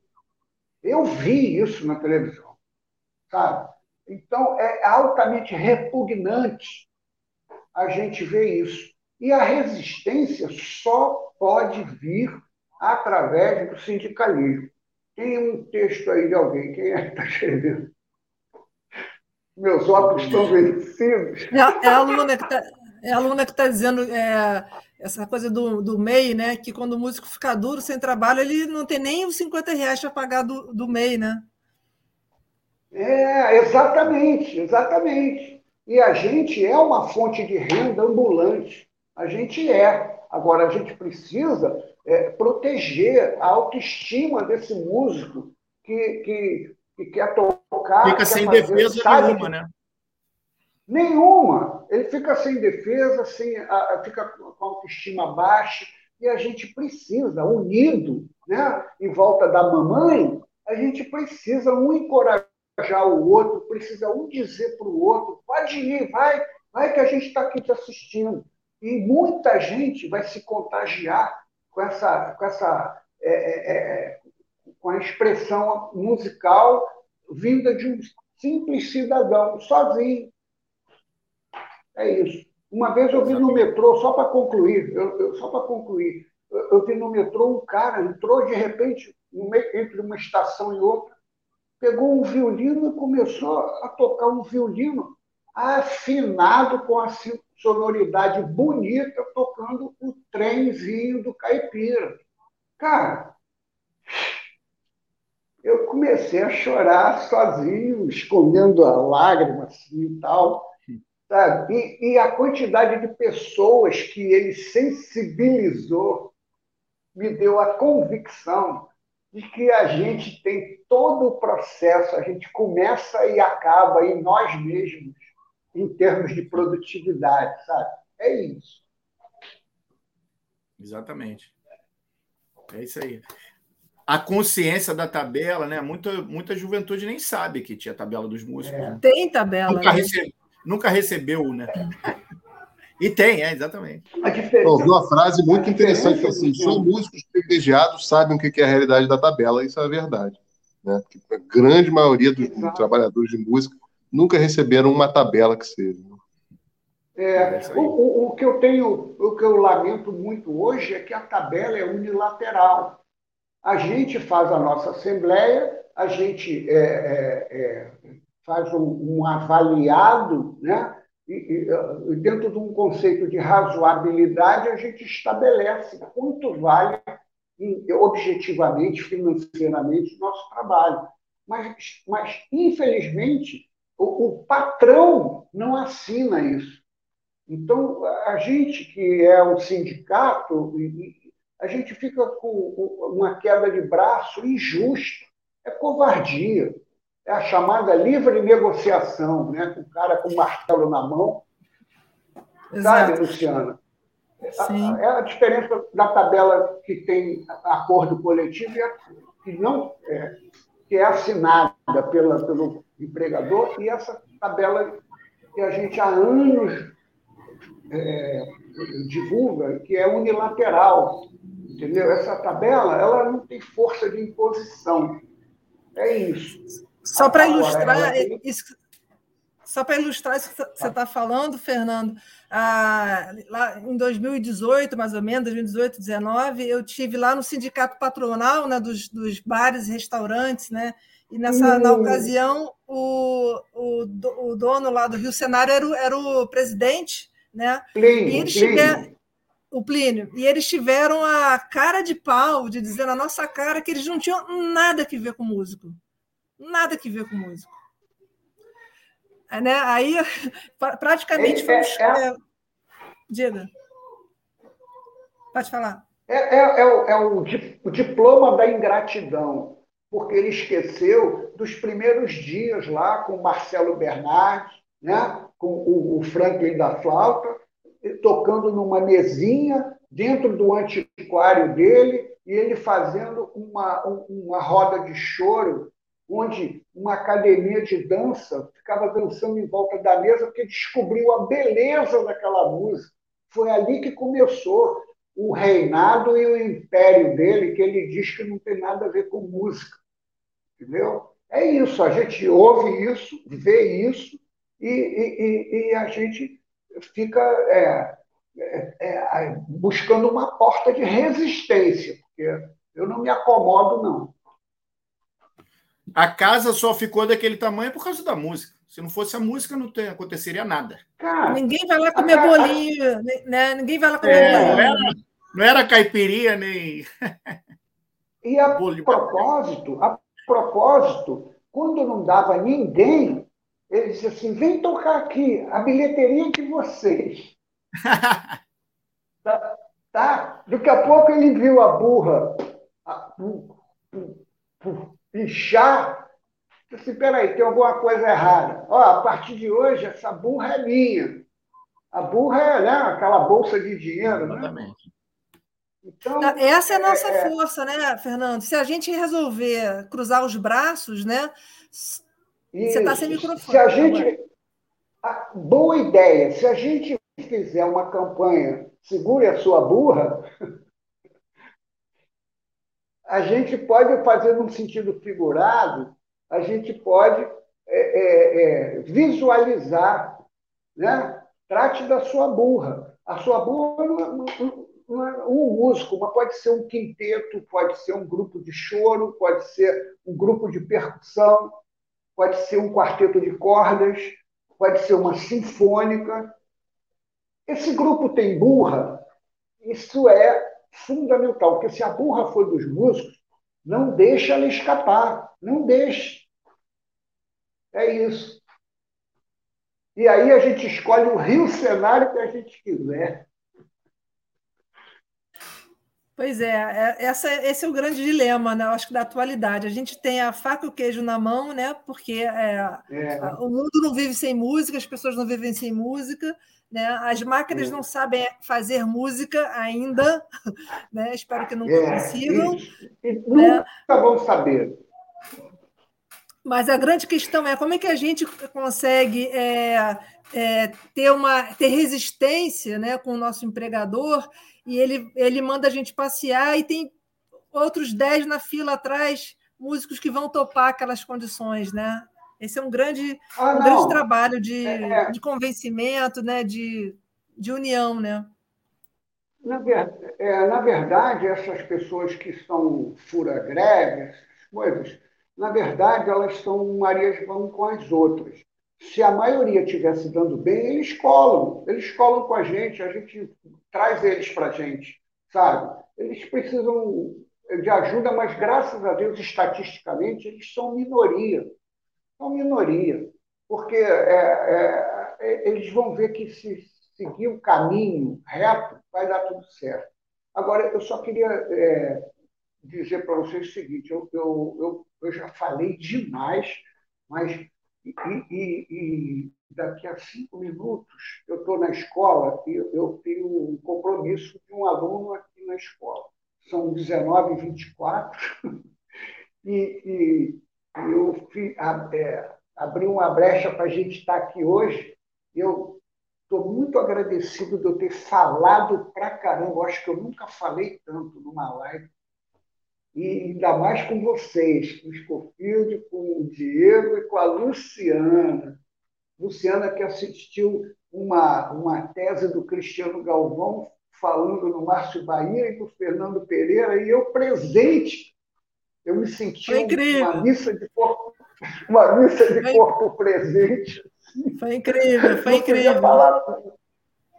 Eu vi isso na televisão, sabe? Então, é altamente repugnante a gente ver isso. E a resistência só pode vir através do sindicalismo. Tem um texto aí de alguém. Quem é que está escrevendo? Meus óculos estão vencidos. É, é a aluna que está é a aluna que está dizendo é, essa coisa do, do MEI, né? Que quando o músico fica duro, sem trabalho, ele não tem nem os 50 reais para pagar do, do MEI, né? É, exatamente, exatamente. E a gente é uma fonte de renda ambulante. A gente é. Agora, a gente precisa é, proteger a autoestima desse músico que, que, que quer tocar. Fica quer sem fazer, defesa sabe nenhuma, né? Nenhuma. Ele fica sem defesa, sem, fica com a autoestima baixa, e a gente precisa, unido, né, em volta da mamãe, a gente precisa um encorajar o outro, precisa um dizer para o outro, pode ir, vai, vai que a gente está aqui te assistindo. E muita gente vai se contagiar com essa, com essa é, é, é com a expressão musical vinda de um simples cidadão, sozinho. É isso. Uma vez eu vi no metrô, só para concluir, eu, eu, só para concluir, eu, eu, vi no metrô um cara entrou de repente meio, entre uma estação e outra, pegou um violino e começou a tocar um violino afinado com a sonoridade bonita, tocando o trenzinho do caipira. Cara, eu comecei a chorar sozinho, escondendo a lágrima assim e tal. Sabe? E, e a quantidade de pessoas que ele sensibilizou me deu a convicção de que a gente tem todo o processo, a gente começa e acaba em nós mesmos, em termos de produtividade, sabe? É isso. Exatamente. É isso aí a consciência da tabela, né? Muita, muita juventude nem sabe que tinha tabela dos músicos. É. Tem tabela. Nunca, né? recebe, nunca, recebeu, né? E tem, é, exatamente. Ouvi uma frase muito interessante assim: só músicos privilegiados sabem o que é a realidade da tabela, isso é verdade. Né? Porque a grande maioria dos Exato. trabalhadores de música nunca receberam uma tabela que seja. É, é o, o, o, que eu tenho, o que eu lamento muito hoje é que a tabela é unilateral. A gente faz a nossa assembleia, a gente é, é, é, faz um, um, avaliado, né? E, e, dentro de um conceito de razoabilidade, a gente estabelece quanto vale objetivamente, financeiramente, o nosso trabalho. Mas, mas infelizmente, o, o patrão não assina isso. Então, a gente que é um sindicato, a gente fica com uma queda de braço injusta. É covardia. É a chamada livre negociação, né? com o cara com o martelo na mão. Exato. Sabe, Luciana? Sim. É a diferença da tabela que tem acordo coletivo e a, que não é, que é assinada pela, pelo empregador e essa tabela que a gente há anos é, divulga, que é unilateral. Entendeu? Essa tabela ela não tem força de imposição. É isso. Só para ilustrar tem... isso, só para ilustrar isso que você está falando, Fernando, ah, lá em 2018, mais ou menos, 2018, 2019, eu tive lá no sindicato patronal né, dos, dos bares e restaurantes, né? E nessa na ocasião o, o, o dono lá do Rio Cenário era o, era o presidente, né? Plínio, e eles tiveram, o Plínio, e eles tiveram a cara de pau de dizer na nossa cara que eles não tinham nada que ver com músico. Nada que ver com músico. É, né? Aí, praticamente, foi um... É, é... Diga. Pode falar. É, é, é, o, é o, o diploma da ingratidão, porque ele esqueceu dos primeiros dias lá com o Marcelo Bernardi, né? com o, o Franklin da flauta, tocando numa mesinha dentro do antiquário dele e ele fazendo uma, uma roda de choro onde uma academia de dança ficava dançando em volta da mesa porque descobriu a beleza daquela música. Foi ali que começou o reinado e o império dele, que ele diz que não tem nada a ver com música. Entendeu? É isso, a gente ouve isso, vê isso e, e, e a gente fica é, é, é, buscando uma porta de resistência, porque eu não me acomodo, não. A casa só ficou daquele tamanho por causa da música. Se não fosse a música, não tem, aconteceria nada. Cara, ninguém vai lá comer bolinho, né? Ninguém vai lá comer é, bolinho. Não era, não era caipirinha nem. E a propósito, a propósito, quando não dava ninguém, ele disse assim: vem tocar aqui, a bilheteria de vocês. tá, tá? Daqui a pouco ele viu a burra a, inchar, Assim, peraí, tem alguma coisa errada. Ó, a partir de hoje, essa burra é minha. A burra é né, aquela bolsa de dinheiro. Né? Exatamente. Né? Então, Essa é a nossa é, é... força, né, Fernando? Se a gente resolver cruzar os braços, né? Isso. Você está sem microfone. Se a gente. A, boa ideia. Se a gente fizer uma campanha segure a sua burra, a gente pode fazer num sentido figurado, a gente pode é, é, é, visualizar, né? Trate da sua burra. A sua burra não, não, não é um músico, mas pode ser um quinteto, pode ser um grupo de choro, pode ser um grupo de percussão, pode ser um quarteto de cordas, pode ser uma sinfônica. Esse grupo tem burra, isso é fundamental, porque se a burra for dos músicos, não deixa ela escapar, não deixe. É isso. E aí a gente escolhe o rio cenário que a gente quiser. Pois é, é, essa, esse é o grande dilema, né? Eu acho que da atualidade. A gente tem a faca e o queijo na mão, né? Porque é, é. o mundo não vive sem música, as pessoas não vivem sem música, né? As máquinas é. não sabem fazer música ainda, né? Espero que nunca é, consigam. E, e né? nunca vão saber. Mas a grande questão é como é que a gente consegue é, é, ter uma ter resistência né, com o nosso empregador e ele, ele manda a gente passear e tem outros 10 na fila atrás, músicos que vão topar aquelas condições, né? Esse é um grande, ah, um grande trabalho de, é, é... de convencimento, né? de, de união, né? Na, ver, é, na verdade, essas pessoas que são fura-greves, coisas, na verdade, elas são Marias vão com as outras se a maioria estivesse dando bem, eles colam, eles colam com a gente, a gente traz eles para a gente, sabe? Eles precisam de ajuda, mas graças a Deus, estatisticamente, eles são minoria. São minoria. Porque é, é, é eles vão ver que se seguir o caminho reto, vai dar tudo certo. Agora, eu só queria é, dizer para vocês o seguinte: eu, eu, eu, eu já falei demais, mas e, e, e, daqui a cinco minutos eu estou na escola e eu tenho um compromisso de um aluno aqui na escola. São 19 e 24 e, eu é, abri uma brecha para a gente estar aqui hoje. Eu estou muito agradecido de eu ter falado pra caramba. Eu acho que eu nunca falei tanto numa live e ainda mais com vocês, com o Scofield, com o Diego e com a Luciana. Luciana que assistiu uma, uma tese do Cristiano Galvão falando no Márcio Bahia e do Fernando Pereira, e eu presente, eu me senti uma missa de corpo, uma missa de corpo presente. Foi incrível, foi não incrível. Falar,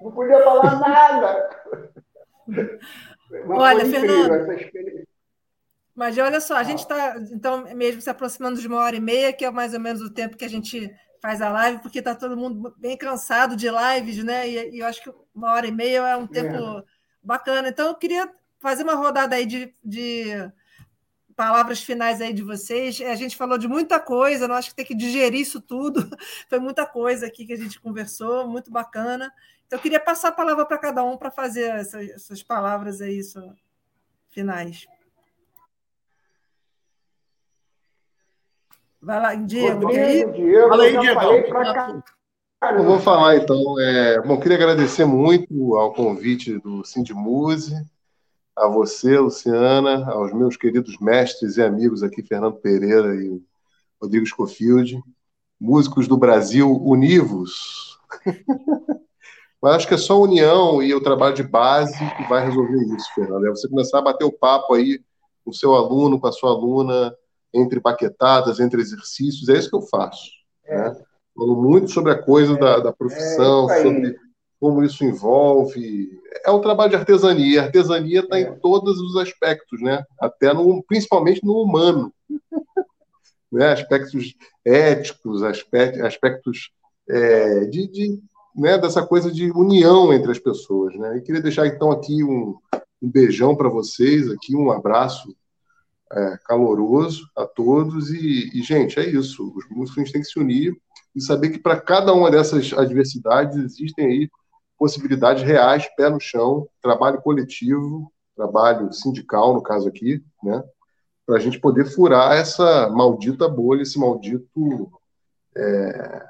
não podia falar nada. Mas Olha, Fernando, essa experiência. Mas olha só, a gente está, então, mesmo se aproximando de uma hora e meia, que é mais ou menos o tempo que a gente faz a live, porque está todo mundo bem cansado de lives, né? E, e, eu acho que uma hora e meia é um tempo é. bacana. Então, eu queria fazer uma rodada aí de, de palavras finais aí de vocês. A gente falou de muita coisa, não acho que tem que digerir isso tudo. Foi muita coisa aqui que a gente conversou, muito bacana. Então, eu queria passar a palavra para cada um para fazer essas, essas palavras aí isso, finais. Vai lá, Diego. Rodrigo, Diego Fala aí, Diego. Eu vou falar então. É, bom, queria agradecer muito ao convite do Sindimuse, a você, Luciana, aos meus queridos mestres e amigos aqui, Fernando Pereira e Rodrigo Schofield, músicos do Brasil univos. Mas acho que é só a união e o trabalho de base que vai resolver isso, Fernando. É você começar a bater o papo aí com o seu aluno, com a sua aluna, entre baquetadas, entre exercícios, é isso que eu faço. É. Né? Falo muito sobre a coisa é. da, da, profissão, é sobre como isso envolve. É um trabalho de artesania. A artesania está em é. todos os aspectos, né? Até no, principalmente no humano. né? Aspectos éticos, aspectos, aspectos é, de, de né? dessa coisa de união entre as pessoas. Né? E queria deixar então aqui um, um beijão para vocês, aqui um abraço é, caloroso a todos. E, e, gente, é isso. Os músicos tem que se unir e saber que para cada uma dessas adversidades existem aí possibilidades reais, pé no chão, trabalho coletivo, trabalho sindical, no caso aqui, né? Para a gente poder furar essa maldita bolha, esse maldito. É,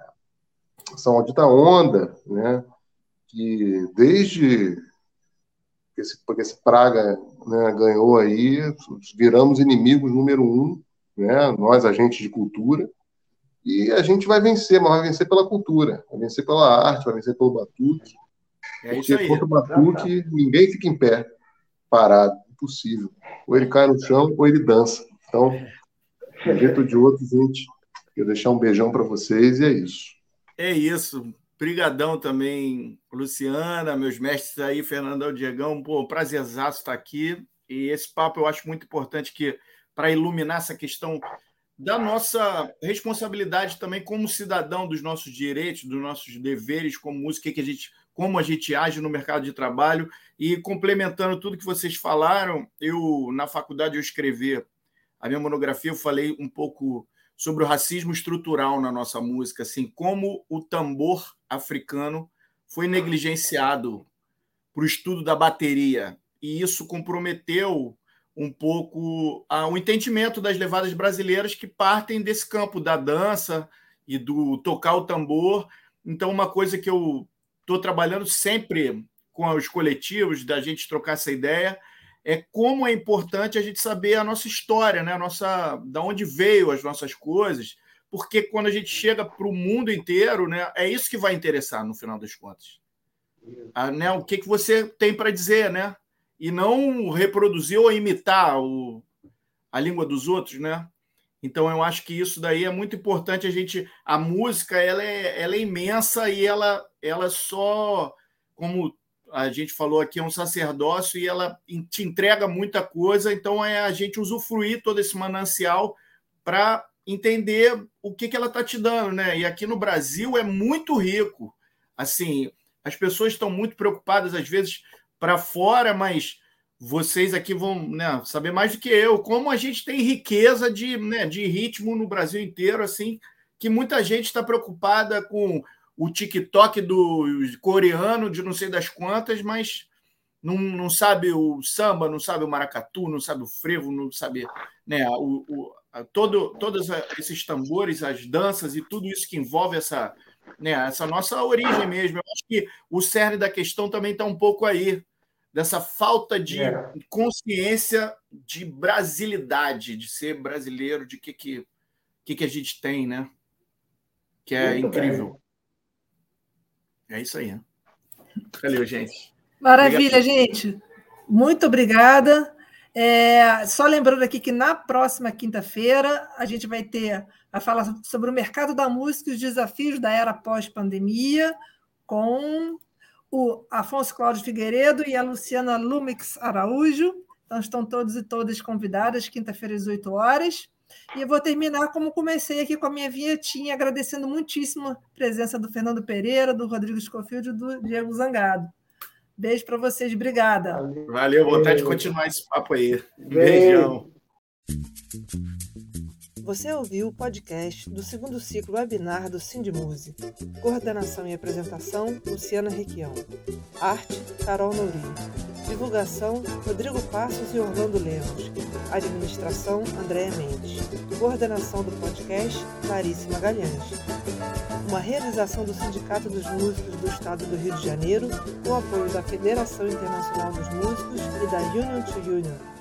essa maldita onda, né? Que desde esse, porque esse praga né, ganhou aí, viramos inimigos número um, né, nós, agentes de cultura, e a gente vai vencer, mas vai vencer pela cultura, vai vencer pela arte, vai vencer pelo batuque. É porque aí, contra o batuque, ninguém fica em pé, parado, impossível. Ou ele cai no chão, ou ele dança. Então, de um jeito ou de outro, gente, quero deixar um beijão para vocês e é isso. É isso. Brigadão também, Luciana, meus mestres aí, Fernandão Diegão. Pô, prazerzaço estar aqui. E esse papo eu acho muito importante que para iluminar essa questão da nossa responsabilidade também como cidadão dos nossos direitos, dos nossos deveres como música, que a gente, como a gente age no mercado de trabalho. E complementando tudo que vocês falaram, eu na faculdade eu escrevi a minha monografia, eu falei um pouco sobre o racismo estrutural na nossa música, assim, como o tambor africano foi negligenciado para o estudo da bateria. E isso comprometeu um pouco ah, o entendimento das levadas brasileiras que partem desse campo da dança e do tocar o tambor. Então, uma coisa que eu estou trabalhando sempre com os coletivos, da gente trocar essa ideia, é como é importante a gente saber a nossa história, né? A nossa, da onde veio as nossas coisas, porque quando a gente chega para o mundo inteiro, né, é isso que vai interessar no final das contas. Ah, né, o que, que você tem para dizer, né? E não reproduzir ou imitar o, a língua dos outros, né? Então eu acho que isso daí é muito importante. A gente, a música, ela é, ela é imensa e ela, ela só, como a gente falou aqui, é um sacerdócio e ela te entrega muita coisa, então é a gente usufruir todo esse manancial para entender o que, que ela está te dando, né? E aqui no Brasil é muito rico. Assim, as pessoas estão muito preocupadas, às vezes, para fora, mas vocês aqui vão né, saber mais do que eu, como a gente tem riqueza de, né, de ritmo no Brasil inteiro, assim, que muita gente está preocupada com o TikTok do coreano de não sei das quantas, mas não, não sabe o samba, não sabe o maracatu, não sabe o frevo, não sabe né, o, o, todo, todos esses tambores, as danças e tudo isso que envolve essa, né, essa nossa origem mesmo. Eu acho que o cerne da questão também está um pouco aí, dessa falta de é. consciência de brasilidade, de ser brasileiro, de que, que, que, que a gente tem, né? Que é Muito incrível. Bem. É isso aí. Valeu, gente. Maravilha, Obrigado. gente. Muito obrigada. É, só lembrando aqui que na próxima quinta-feira a gente vai ter a falar sobre o mercado da música e os desafios da era pós-pandemia com o Afonso Cláudio Figueiredo e a Luciana Lumix Araújo. Então estão todos e todas convidadas, quinta-feira às 8 horas. E eu vou terminar como comecei aqui com a minha vinhetinha, agradecendo muitíssimo a presença do Fernando Pereira, do Rodrigo Scofield e do Diego Zangado. Beijo para vocês, obrigada. Valeu, vontade de continuar esse papo aí. Beijão. Você ouviu o podcast do segundo ciclo webinar do Sindmuse. Coordenação e apresentação, Luciana Requião. Arte, Carol Nourinho. Divulgação, Rodrigo Passos e Orlando Lemos. Administração, Andréa Mendes. Coordenação do podcast, Clarice Magalhães. Uma realização do Sindicato dos Músicos do Estado do Rio de Janeiro, com apoio da Federação Internacional dos Músicos e da Union to Union.